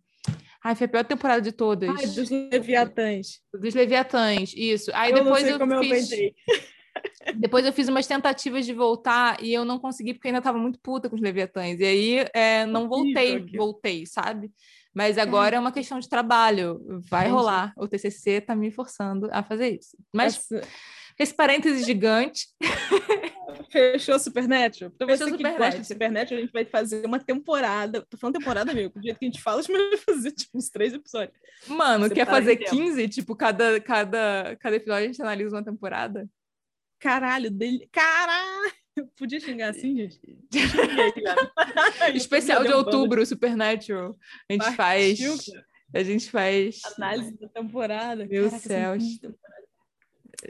Ai, foi a pior temporada de todas. Ai, dos Leviatãs. Dos Leviatãs, isso. Aí eu depois eu fiz. Eu <laughs> depois eu fiz umas tentativas de voltar e eu não consegui porque ainda estava muito puta com os Leviatãs. E aí é, não voltei, voltei, sabe? Mas agora é uma questão de trabalho. Vai Entendi. rolar. O TCC está me forçando a fazer isso. Mas Essa... esse parêntese gigante. <laughs> Fechou Supernatural? Pra Fechou você que Supernatural. gosta de Supernatural, a gente vai fazer uma temporada. Tô falando temporada, amigo. Do jeito que a gente fala, a gente vai fazer tipo uns três episódios. Mano, você quer fazer 15? Tipo, cada, cada, cada episódio a gente analisa uma temporada? Caralho, dele. Caralho! <laughs> Podia xingar assim, gente? <laughs> Especial de outubro, Supernatural. A gente Partiu, faz. A gente faz. Análise da temporada. Meu céu. É,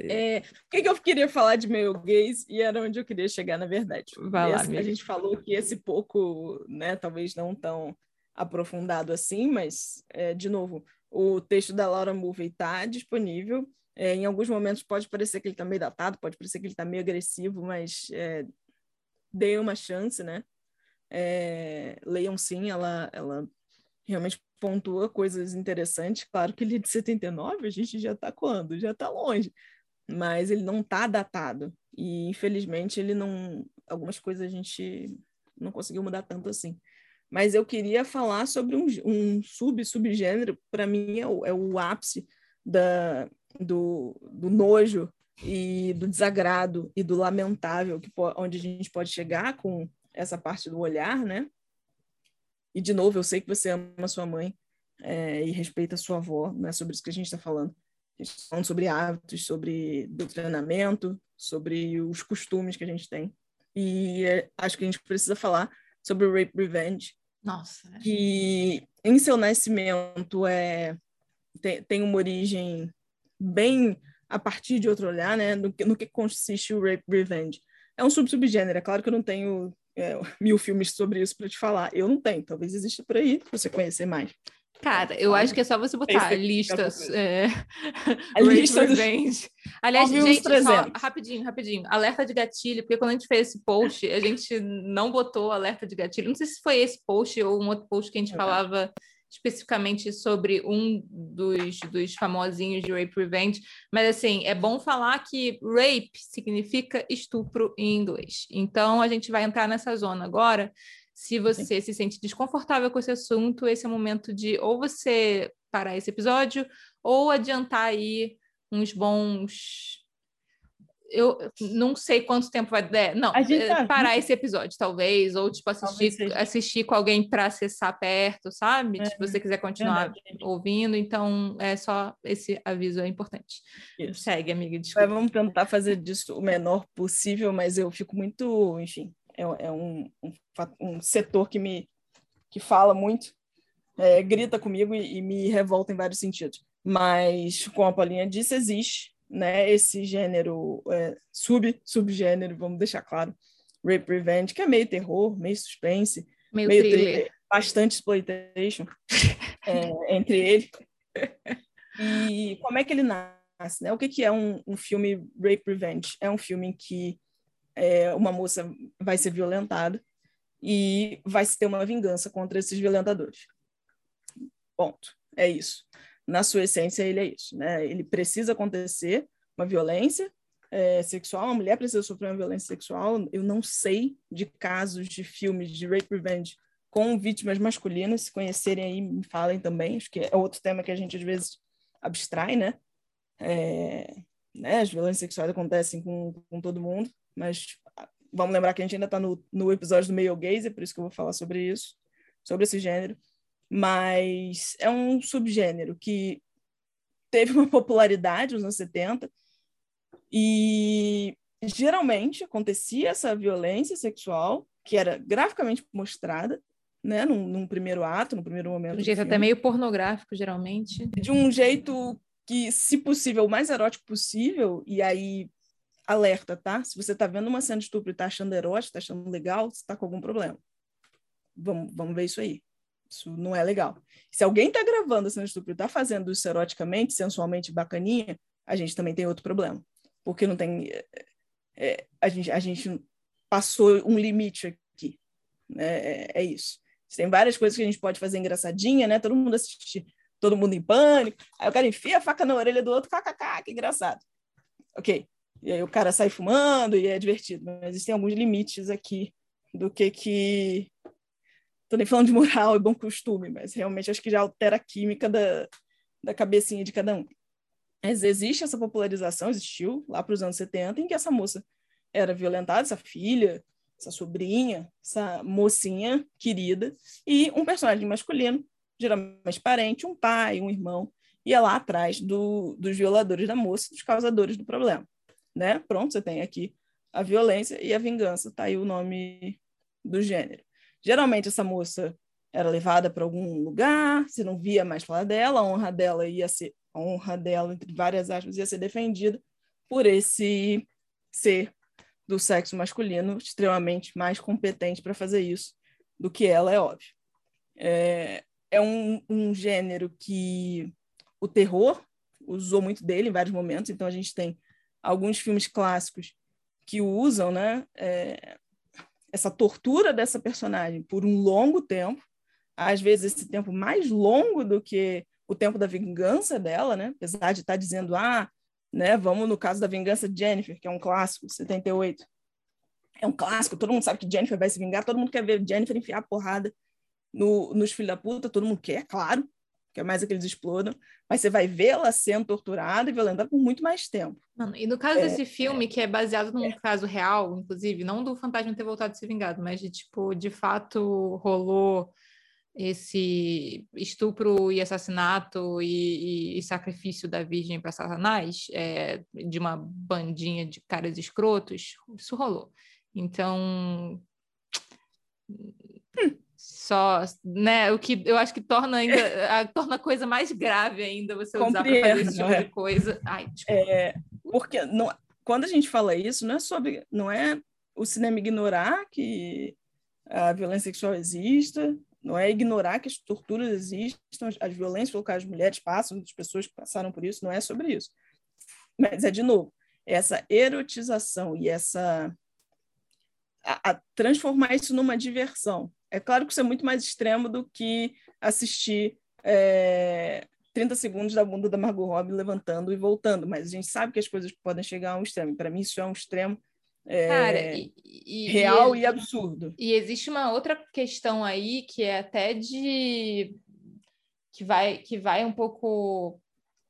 o que, que, eu queria falar de meio gays e era onde eu queria chegar, na verdade. Vai lá, a gente falou que esse pouco, né, talvez não tão aprofundado assim, mas, é, de novo, o texto da Laura Mulvey está disponível. É, em alguns momentos pode parecer que ele está meio datado, pode parecer que ele está meio agressivo, mas é, dê uma chance, né? É, leiam sim, ela, ela realmente pontua coisas interessantes. Claro que ele é de 79, a gente já está quando? Já está longe. Mas ele não está datado. E, infelizmente, ele não. Algumas coisas a gente não conseguiu mudar tanto assim. Mas eu queria falar sobre um, um sub-subgênero, para mim é o, é o ápice da, do, do nojo e do desagrado e do lamentável que onde a gente pode chegar com essa parte do olhar, né? E de novo, eu sei que você ama sua mãe é, e respeita sua avó, não é sobre isso que a gente está falando. Falando sobre hábitos, sobre treinamento, sobre os costumes que a gente tem. E é, acho que a gente precisa falar sobre o Rape Revenge. Nossa. É. Que em seu nascimento é tem, tem uma origem bem a partir de outro olhar, né? No, no que consiste o Rape Revenge. É um sub-subgênero, é claro que eu não tenho é, mil filmes sobre isso para te falar. Eu não tenho, talvez exista por aí, para você conhecer mais. Cara, eu acho que é só você botar listas. É... <laughs> A <laughs> lista Revenge. Aliás, gente, só, rapidinho, rapidinho. Alerta de gatilho, porque quando a gente fez esse post, a gente não botou alerta de gatilho. Não sei se foi esse post ou um outro post que a gente é falava especificamente sobre um dos, dos famosinhos de Rape Revenge, mas assim, é bom falar que rape significa estupro em inglês. Então a gente vai entrar nessa zona agora. Se você Sim. se sente desconfortável com esse assunto, esse é o momento de ou você parar esse episódio ou adiantar aí uns bons eu não sei quanto tempo vai dar. Não, é, tá... parar esse episódio, talvez, ou tipo assistir, assistir com alguém para acessar perto, sabe? É, se você quiser continuar verdade. ouvindo, então é só esse aviso é importante. Isso. Segue, amiga. Desculpa. Vamos tentar fazer disso o menor possível, mas eu fico muito, enfim, é, é um, um, um, setor que me que fala muito, é, grita comigo e, e me revolta em vários sentidos. Mas, como a Paulinha disse, existe né, esse gênero é, sub subgênero, vamos deixar claro, rape revenge, que é meio terror, meio suspense, meio, meio thriller, bastante exploitation <laughs> é, entre ele. E como é que ele nasce? Né? O que, que é um, um filme rape revenge? É um filme em que é, uma moça vai ser violentada e vai se ter uma vingança contra esses violentadores. Ponto. É isso na sua essência, ele é isso. Né? Ele precisa acontecer uma violência é, sexual, uma mulher precisa sofrer uma violência sexual. Eu não sei de casos de filmes de rape revenge com vítimas masculinas. Se conhecerem aí, me falem também. Acho que é outro tema que a gente às vezes abstrai, né? É, né? As violências sexuais acontecem com, com todo mundo, mas vamos lembrar que a gente ainda está no, no episódio do male gaze, é por isso que eu vou falar sobre isso, sobre esse gênero mas é um subgênero que teve uma popularidade nos anos 70 e geralmente acontecia essa violência sexual que era graficamente mostrada, né, num, num primeiro ato, no primeiro momento. De um jeito até meio pornográfico, geralmente. De um jeito que, se possível, o mais erótico possível, e aí alerta, tá? Se você tá vendo uma cena de estupro e tá achando erótico, tá achando legal, você tá com algum problema. Vamos, vamos ver isso aí. Isso não é legal. Se alguém está gravando cena de estupro e está fazendo isso eroticamente, sensualmente, bacaninha, a gente também tem outro problema. Porque não tem. É a, gente, a gente passou um limite aqui. Né? É, é, isso. Tem várias coisas que a gente pode fazer engraçadinha, né? Todo mundo assiste, todo mundo em pânico. Aí o cara enfia a faca na orelha do outro, kkk, que engraçado. Ok. E aí o cara sai fumando e é divertido. Mas existem alguns limites aqui do que que Estou nem falando de moral e bom costume, mas realmente acho que já altera a química da, da cabecinha de cada um. Mas existe essa popularização, existiu lá para os anos 70, em que essa moça era violentada, essa filha, essa sobrinha, essa mocinha querida, e um personagem masculino, geralmente parente, um pai, um irmão, ia lá atrás do, dos violadores da moça, dos causadores do problema. Né? Pronto, você tem aqui a violência e a vingança, tá aí o nome do gênero. Geralmente essa moça era levada para algum lugar, você não via mais falar dela, a honra dela ia ser, a honra dela, entre várias aspas, ia ser defendida por esse ser do sexo masculino extremamente mais competente para fazer isso do que ela, é óbvio. É, é um, um gênero que o terror usou muito dele em vários momentos, então a gente tem alguns filmes clássicos que usam, né? É, essa tortura dessa personagem por um longo tempo, às vezes, esse tempo mais longo do que o tempo da vingança dela, né? Apesar de estar dizendo, ah, né, vamos no caso da vingança de Jennifer, que é um clássico, 78. É um clássico, todo mundo sabe que Jennifer vai se vingar, todo mundo quer ver Jennifer enfiar a porrada no, nos filhos da puta, todo mundo quer, claro, mais é que eles explodam, mas você vai vê-la sendo torturada e violentada por muito mais tempo. Mano, e no caso é, desse filme, é, que é baseado num é. caso real, inclusive, não do fantasma ter voltado a ser vingado, mas de, tipo, de fato rolou esse estupro e assassinato e, e, e sacrifício da Virgem para Satanás, é, de uma bandinha de caras escrotos, isso rolou. Então, hum. Só, né, o que eu acho que torna ainda, <laughs> a, torna a coisa mais grave ainda você usar para fazer esse tipo é. de coisa. Ai, é, porque não, quando a gente fala isso, não é sobre, não é o cinema ignorar que a violência sexual exista, não é ignorar que as torturas existem, as violências pelas quais as mulheres passam, as pessoas que passaram por isso, não é sobre isso. Mas é, de novo, essa erotização e essa. A, a transformar isso numa diversão. É claro que isso é muito mais extremo do que assistir é, 30 segundos da bunda da Margot Robbie levantando e voltando, mas a gente sabe que as coisas podem chegar a um extremo. Para mim, isso é um extremo é, Cara, e, e, real e, e, absurdo. E existe uma outra questão aí que é até de que vai que vai um pouco,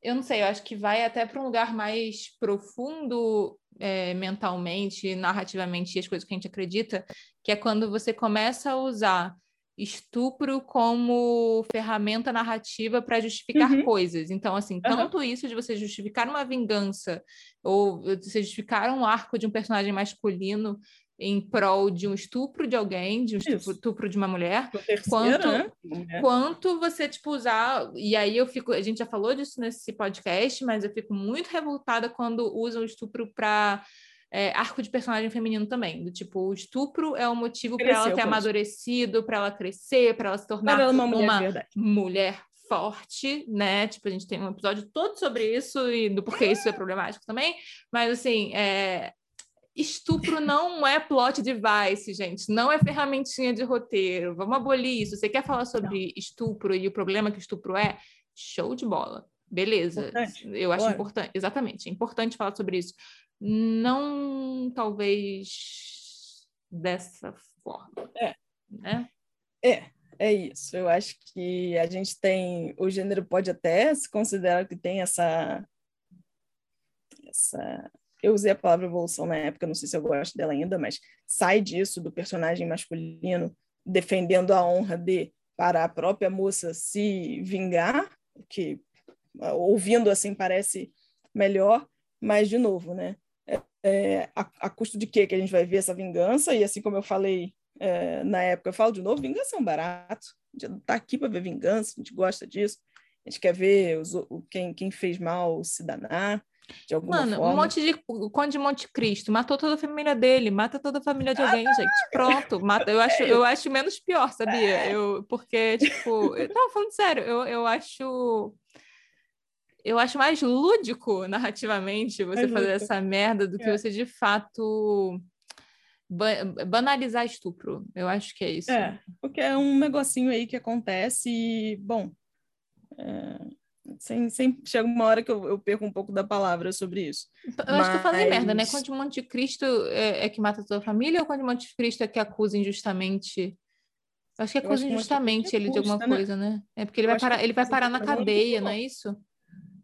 eu não sei, eu acho que vai até para um lugar mais profundo é, mentalmente, narrativamente, as coisas que a gente acredita, que é quando você começa a usar estupro como ferramenta narrativa para justificar uhum. coisas. Então, assim, uhum. tanto isso de você justificar uma vingança ou você justificar um arco de um personagem masculino em prol de um estupro de alguém, de um estupro, estupro de uma mulher, terceira, quanto, né? quanto você, tipo, usar... E aí eu fico... A gente já falou disso nesse podcast, mas eu fico muito revoltada quando usam o estupro para é, arco de personagem feminino também. Do tipo, o estupro é o motivo para ela ter amadurecido, para ela crescer, para ela se tornar ela é uma, mulher, uma mulher, forte, né? Tipo, a gente tem um episódio todo sobre isso e do porquê isso é problemático também. Mas assim, é... estupro <laughs> não é plot device, gente. Não é ferramentinha de roteiro. Vamos abolir isso. Você quer falar sobre não. estupro e o problema que estupro é? Show de bola. Beleza. Importante. Eu acho importante. Exatamente. É importante falar sobre isso não talvez dessa forma. É. Né? É, é isso. Eu acho que a gente tem. O gênero pode até se considerar que tem essa. essa eu usei a palavra evolução na época, não sei se eu gosto dela ainda, mas sai disso do personagem masculino defendendo a honra de para a própria moça se vingar, que ouvindo assim parece melhor, mas de novo, né? é, a, a, custo de quê que a gente vai ver essa vingança? E assim como eu falei é, na época, eu falo de novo, vingança é um barato. A gente está aqui para ver vingança, a gente gosta disso. A gente quer ver os, quem, quem fez mal se danar. De alguma Mano, forma. um monte de. O Conde de Monte Cristo matou toda a família dele, mata toda a família de alguém, ah, gente. <laughs> Pronto, mata. Eu acho, é eu acho menos pior, sabia? É. Eu, porque, tipo, tava falando sério, eu, eu acho eu acho mais lúdico narrativamente você é fazer essa merda do é. que você de fato ba banalizar estupro. Eu acho que é isso. É, porque é um negocinho aí que acontece e, bom, é, sem, sem, chega uma hora que eu, eu, perco um pouco da palavra sobre isso. Eu Mas... acho que eu falei merda, né? Quando o Monte Cristo é, é, que mata toda a família ou quando o Monte Cristo é que acusa injustamente? Eu acho que acusa injustamente ele de alguma né? coisa, né? É porque ele vai parar, ele vai parar na cadeia, não é isso?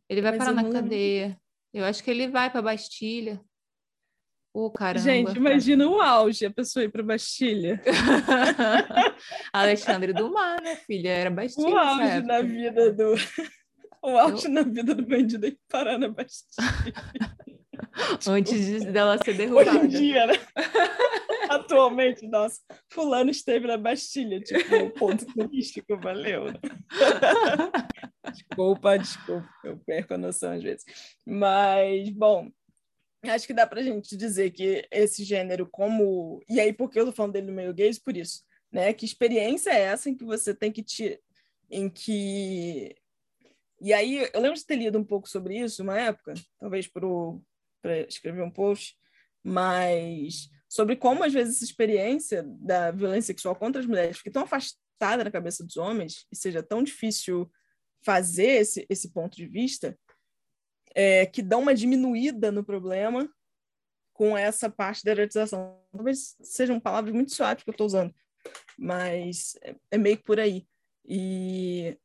Ele vai Mas parar na cadeia. Eu acho que ele vai para Bastilha. Ô, oh, caramba. Gente, imagina o auge, a pessoa ir para Bastilha. <laughs> Alexandre Dumas, né, filha? Era Bastilha. O auge na vida do. <laughs> O auge Eu... na vida do bandido é parar na Bastilha. <laughs> <laughs> Antes dela ser derrubada. Hoje em dia, né? <laughs> Atualmente, nossa, fulano esteve na Bastilha, tipo, ponto turístico, valeu. <laughs> Desculpa, desculpa, eu perco a noção às vezes. Mas, bom, acho que dá pra gente dizer que esse gênero, como. E aí, porque eu tô falando dele no meio gays, por isso, né? Que experiência é essa em que você tem que te. em que. E aí, eu lembro de ter lido um pouco sobre isso uma época, talvez para escrever um post, mas sobre como, às vezes, essa experiência da violência sexual contra as mulheres fica tão afastada na cabeça dos homens e seja tão difícil fazer esse, esse ponto de vista, é, que dá uma diminuída no problema com essa parte da erotização. Talvez sejam palavras muito suaves que eu estou usando, mas é, é, meio que por aí. E,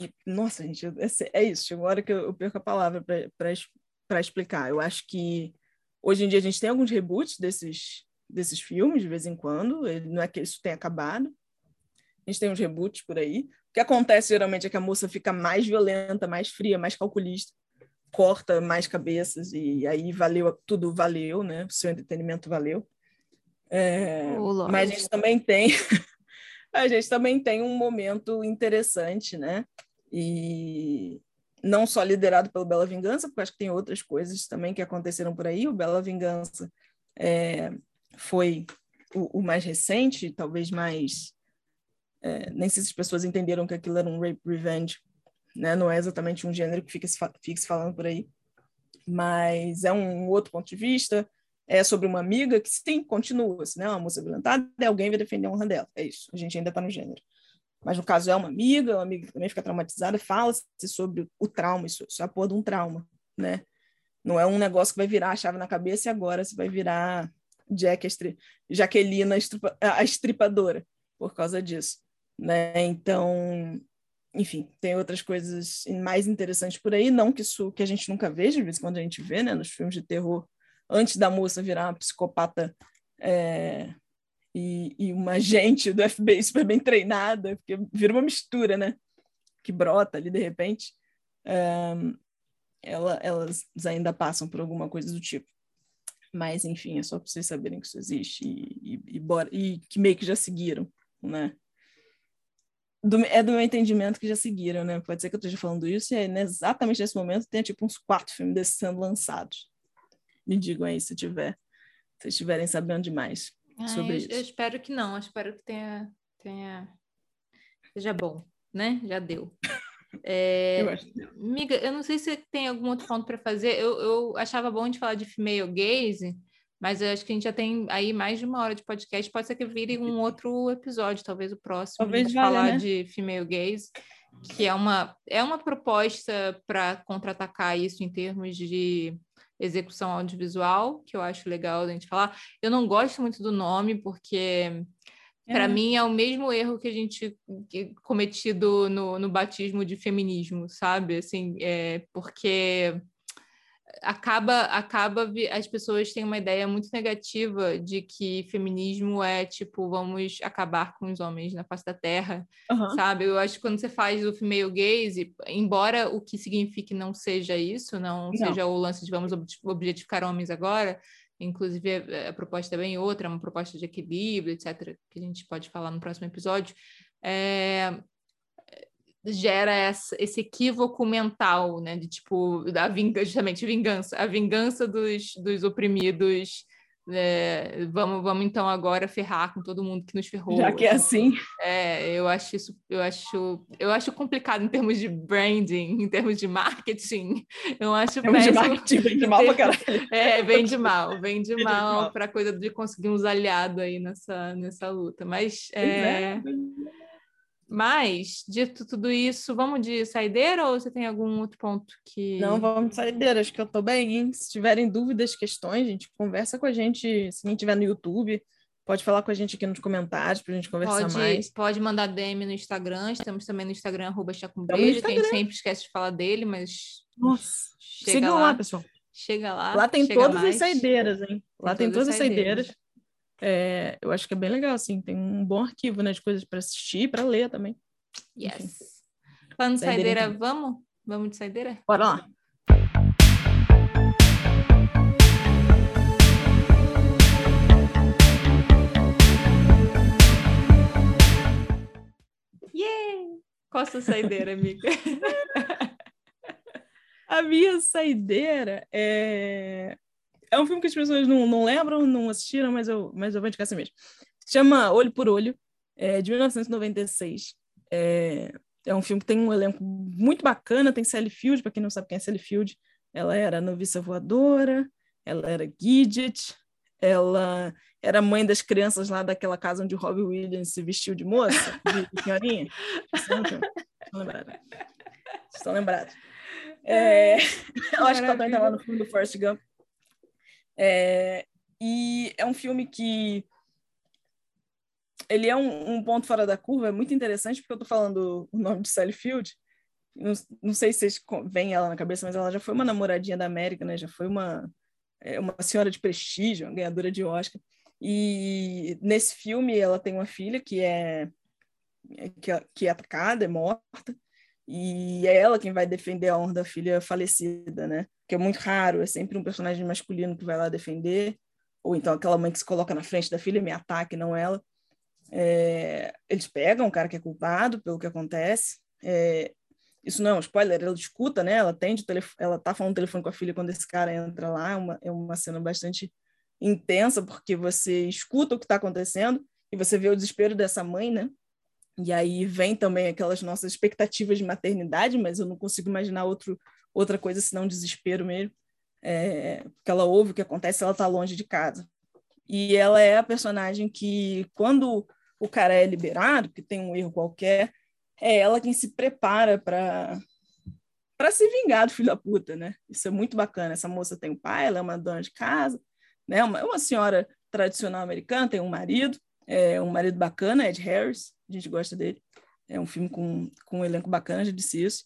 e nossa, gente, é, é isso. Chegou a hora que eu, eu perco a palavra para explicar. Eu acho que hoje em dia a gente tem alguns reboots desses, desses filmes, de vez em quando, não é que isso tenha acabado. A gente tem uns reboots por aí. O que acontece geralmente é que a moça fica mais violenta, mais fria, mais calculista, corta mais cabeças e aí valeu tudo valeu, né? O seu entretenimento valeu. É, oh, mas a gente também tem <laughs> a gente também tem um momento interessante, né? E não só liderado pelo Bela Vingança, porque acho que tem outras coisas também que aconteceram por aí. O Bela Vingança é, foi o, o, mais recente, talvez mais. É, nem sei se as pessoas entenderam que aquilo era um rape revenge, né? Não é exatamente um gênero que fica, fica se falando por aí, mas é um outro ponto de vista. É sobre uma amiga que, sim, continua, se né? Uma moça violentada, alguém vai defender a honra dela. É isso, a gente ainda está no gênero. Mas no caso é uma amiga, uma amiga que também fica traumatizada, fala-se sobre o trauma, isso, isso é a porra de um trauma, né? Não é um negócio que vai virar a chave na cabeça e agora você vai virar Jack. Jaqueline, a, a estripadora, por causa disso. Né? Então, enfim, tem outras coisas mais interessantes por aí, não que isso que a gente nunca veja, de vez em quando a gente vê, né, nos filmes de terror, antes da moça virar uma psicopata é, e, e, uma <laughs> agente do FBI super bem treinada, porque vira uma mistura, né, que brota ali de repente, é, ela, elas ainda passam por alguma coisa do tipo. Mas, enfim, é só para vocês saberem que isso existe e, e, e, bora, e que meio que já seguiram, né? Do, é do meu entendimento que já seguiram, né? Pode ser que eu esteja falando isso e né, exatamente nesse momento tem tipo uns quatro filmes desses sendo lançados. Me digam aí se tiver, se estiverem sabendo demais ah, sobre eu, isso. Eu espero que não, eu espero que tenha, tenha seja bom, né? Já deu. É, <laughs> eu acho. Miga, eu não sei se tem algum outro ponto para fazer. Eu, eu achava bom de falar de female gaze, mas eu acho que a gente já tem aí mais de uma hora de podcast. Pode ser que vire um outro episódio, talvez o próximo, talvez falar né? de female gaze, que é uma, é uma proposta para contra-atacar isso em termos de execução audiovisual, que eu acho legal a gente falar. Eu não gosto muito do nome, porque para é. mim é o mesmo erro que a gente cometido no, no batismo de feminismo, sabe? Assim, é porque acaba acaba as pessoas têm uma ideia muito negativa de que feminismo é tipo vamos acabar com os homens na face da terra, uhum. sabe? Eu acho que quando você faz o female gaze, embora o que signifique não seja isso, não, não. seja o lance de vamos objetificar homens agora, inclusive a proposta é bem outra, é uma proposta de equilíbrio, etc, que a gente pode falar no próximo episódio. É, gera essa, esse equívoco mental, né? De tipo, da vingança, justamente vingança, a vingança dos, dos oprimidos. É, vamos, vamos então agora ferrar com todo mundo que nos ferrou. Já que é assim. É, eu acho isso, eu acho, eu acho complicado em termos de branding, em termos de marketing. Eu acho péssimo. De marketing, vende mal pra caralho. É, vende mal, vende mal, mal. para coisa de conseguir uns aliados aí nessa, nessa luta. Mas é, é. Mas, dito tudo isso, vamos de saideira ou você tem algum outro ponto que. Não, vamos de saideira, acho que eu tô bem, hein? Se tiverem dúvidas, questões, gente, conversa com a gente. Se quem tiver no YouTube, pode falar com a gente aqui nos comentários pra gente conversar pode, mais. Pode mandar DM no Instagram, estamos também no Instagram, arroba Chacumbrejo, que a gente sempre esquece de falar dele, mas. Nossa, sigam lá, lá, pessoal. Chega lá. Lá tem todas mais. as saideiras, hein? Lá tem, tem todas as saideiras. saideiras. É, eu acho que é bem legal, assim, tem um bom arquivo, né, de coisas para assistir e para ler também. Yes. Enfim. Falando de saideira, saideira vamos? Vamos de saideira? Bora lá. Yeah! Qual a sua saideira, amiga? <laughs> a minha saideira é é um filme que as pessoas não, não lembram, não assistiram, mas eu, mas eu vou indicar assim mesmo. Chama Olho por Olho, é de 1996. É, é um filme que tem um elenco muito bacana, tem Sally Field, para quem não sabe quem é Sally Field, ela era noviça voadora, ela era Gidget, ela era mãe das crianças lá daquela casa onde o Robbie Williams se vestiu de moça, de senhorinha. Estão lembrados? Estão lembrados? É, <laughs> eu acho que ela também está lá no filme do Forrest Gump. É, e é um filme que ele é um, um, ponto fora da curva, é muito interessante, porque eu estou falando o nome de Sally Field. Não, não sei se vocês veem ela na cabeça, mas ela já foi uma namoradinha da América, né? Já foi uma, é, uma senhora de prestígio, uma ganhadora de Oscar. E nesse filme ela tem uma filha que é que é, que é atacada, é morta, e é ela quem vai defender a honra da filha falecida, né? Que é muito raro, é sempre um personagem masculino que vai lá defender, ou então aquela mãe que se coloca na frente da filha, me ataque, não ela. É, eles pegam o cara que é culpado pelo que acontece. É, isso não é um spoiler, ela escuta, né? Ela atende o ela tá falando no telefone com a filha quando esse cara entra lá. É uma, é uma cena bastante intensa, porque você escuta o que está acontecendo e você vê o desespero dessa mãe, né? E aí vem também aquelas nossas expectativas de maternidade, mas eu não consigo imaginar outro, outra coisa senão desespero mesmo. É, porque ela ouve o que acontece, ela está longe de casa. E ela é a personagem que, quando o cara é liberado, que tem um erro qualquer, é ela quem se prepara para para se vingar do filho da puta, né? Isso é muito bacana. Essa moça tem um pai, ela é uma dona de casa, né? Uma, uma senhora tradicional americana, tem um marido, é um marido bacana, Ed Harris, a gente gosta dele. É um filme com, com um elenco bacana, já disse isso.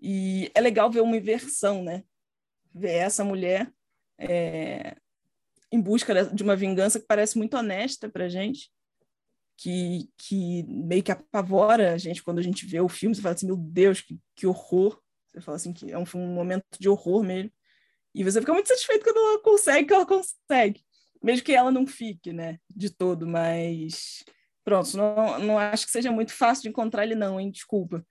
E é legal ver uma inversão, né? Ver essa mulher é, em busca de uma vingança que parece muito honesta para gente, que, que meio que apavora a gente quando a gente vê o filme. Você fala assim, meu Deus, que, que horror. Você fala assim, que é um, um momento de horror mesmo. E você fica muito satisfeito quando ela consegue, que ela consegue. Mesmo que ela não fique, né, de todo, mas pronto, não, não acho que seja muito fácil de encontrar ele não, hein, desculpa,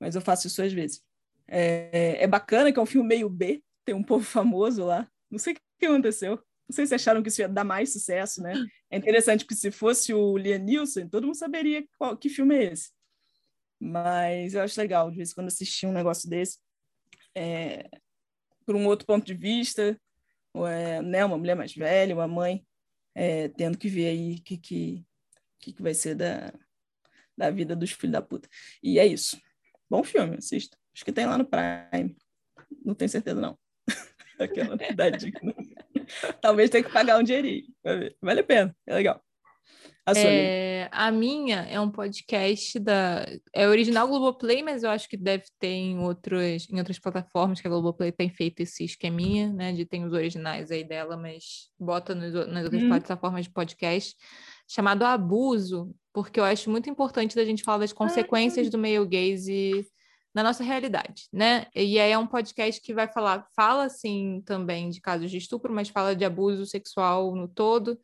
mas eu faço isso às vezes. É, é bacana que é um filme meio B, tem um povo famoso lá, não sei o que aconteceu, não sei se acharam que isso ia dar mais sucesso, né? É interessante que se fosse o Liam Neeson, todo mundo saberia qual, que filme é esse. Mas eu acho legal, de vez em quando assistir um negócio desse. É, por um outro ponto de vista, é, né, uma mulher mais velha, uma mãe, é, tendo que ver aí que, que, que, que vai ser da, da vida dos filhos da puta. E é isso. Bom filme, assista. Acho que tem lá no Prime. Não tenho certeza, não. <laughs> Aquela idade. Talvez tenha que pagar um dinheirinho. Vale a pena, é legal. A, é, a, minha é um podcast da. É original Globoplay, mas eu acho que deve ter em, outros, em outras plataformas que a Globoplay tem feito esse esqueminha, né? De tem os originais aí dela, mas bota nos, nas outras hum. plataformas de podcast, chamado Abuso, porque eu acho muito importante da gente falar das consequências ah, do male gaze na nossa realidade, né? E aí é um podcast que vai falar, fala assim também de casos de estupro, mas fala de abuso sexual no todo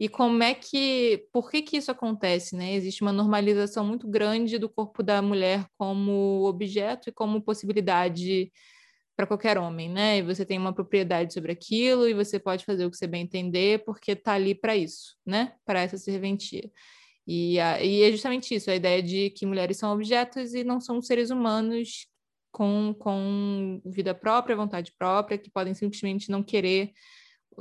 e como é que, por que que isso acontece, né? Existe uma normalização muito grande do corpo da mulher como objeto e como possibilidade para qualquer homem, né? E você tem uma propriedade sobre aquilo e você pode fazer o que você bem entender porque está ali para isso, né? Para essa serventia. E, a, e é justamente isso, a ideia de que mulheres são objetos e não são seres humanos com, com vida própria, vontade própria, que podem simplesmente não querer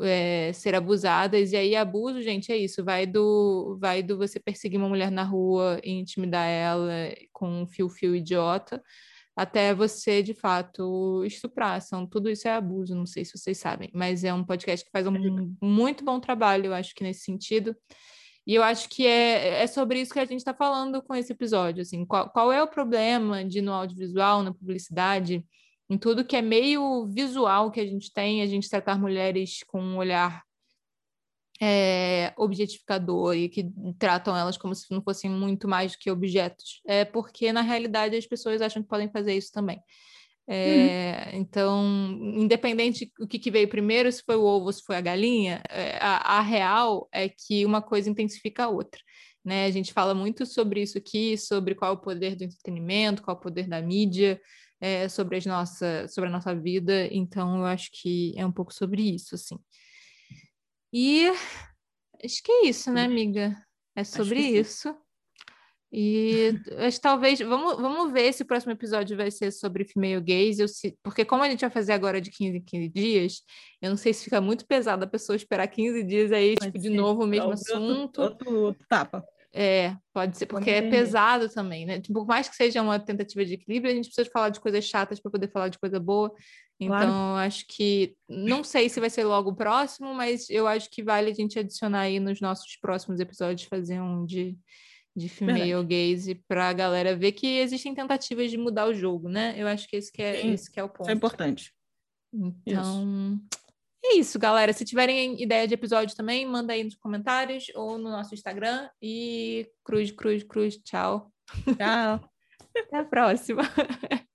é, ser abusadas, e aí abuso, gente, é isso, vai do, vai do você perseguir uma mulher na rua e intimidar ela com um fio-fio idiota, até você, de fato, estuprar. São, tudo isso é abuso, não sei se vocês sabem, mas é um podcast que faz um muito bom trabalho, eu acho que nesse sentido. E eu acho que é, é sobre isso que a gente está falando com esse episódio. Assim, qual, qual é o problema de no audiovisual, na publicidade, em tudo que é meio visual que a gente tem, a gente tratar mulheres com um olhar é, objetificador e que tratam elas como se não fossem muito mais do que objetos. É porque, na realidade, as pessoas acham que podem fazer isso também. É, uhum. Então, independente do que, que, veio primeiro, se foi o ovo, se foi a galinha, é, a, a, real é que uma coisa intensifica a outra. Né? A gente fala muito sobre isso aqui, sobre qual é o poder do entretenimento, qual é o poder da mídia, é, sobre, as nossa, sobre a nossa vida, então eu acho que é um pouco sobre isso, assim. E acho que é isso, né, amiga? É sobre isso. E acho, talvez, vamos, vamos ver se o próximo episódio vai ser sobre female gaze, eu, se, porque como a gente vai fazer agora de 15 em 15 dias, eu não sei se fica muito pesado a pessoa esperar 15 dias aí, Pode tipo, de novo o mesmo assunto. Outro, outro tapa. É, pode ser, porque pode é pesado também, né? Tipo, por mais que seja uma tentativa de equilíbrio, a gente precisa falar de coisas chatas para poder falar de coisa boa. Então, claro. acho que não sei se vai ser logo o próximo, mas eu acho que vale a gente adicionar aí nos nossos próximos episódios, fazer um de, de female gaze para a galera ver que existem tentativas de mudar o jogo, né? Eu acho que esse que é, esse que é o ponto. Isso é importante. Então, isso. é isso, galera. Se tiverem ideia de episódio também, manda aí nos comentários ou no nosso Instagram. E cruz, cruz, cruz. Tchau. Tchau. <laughs> Até a próxima. <laughs>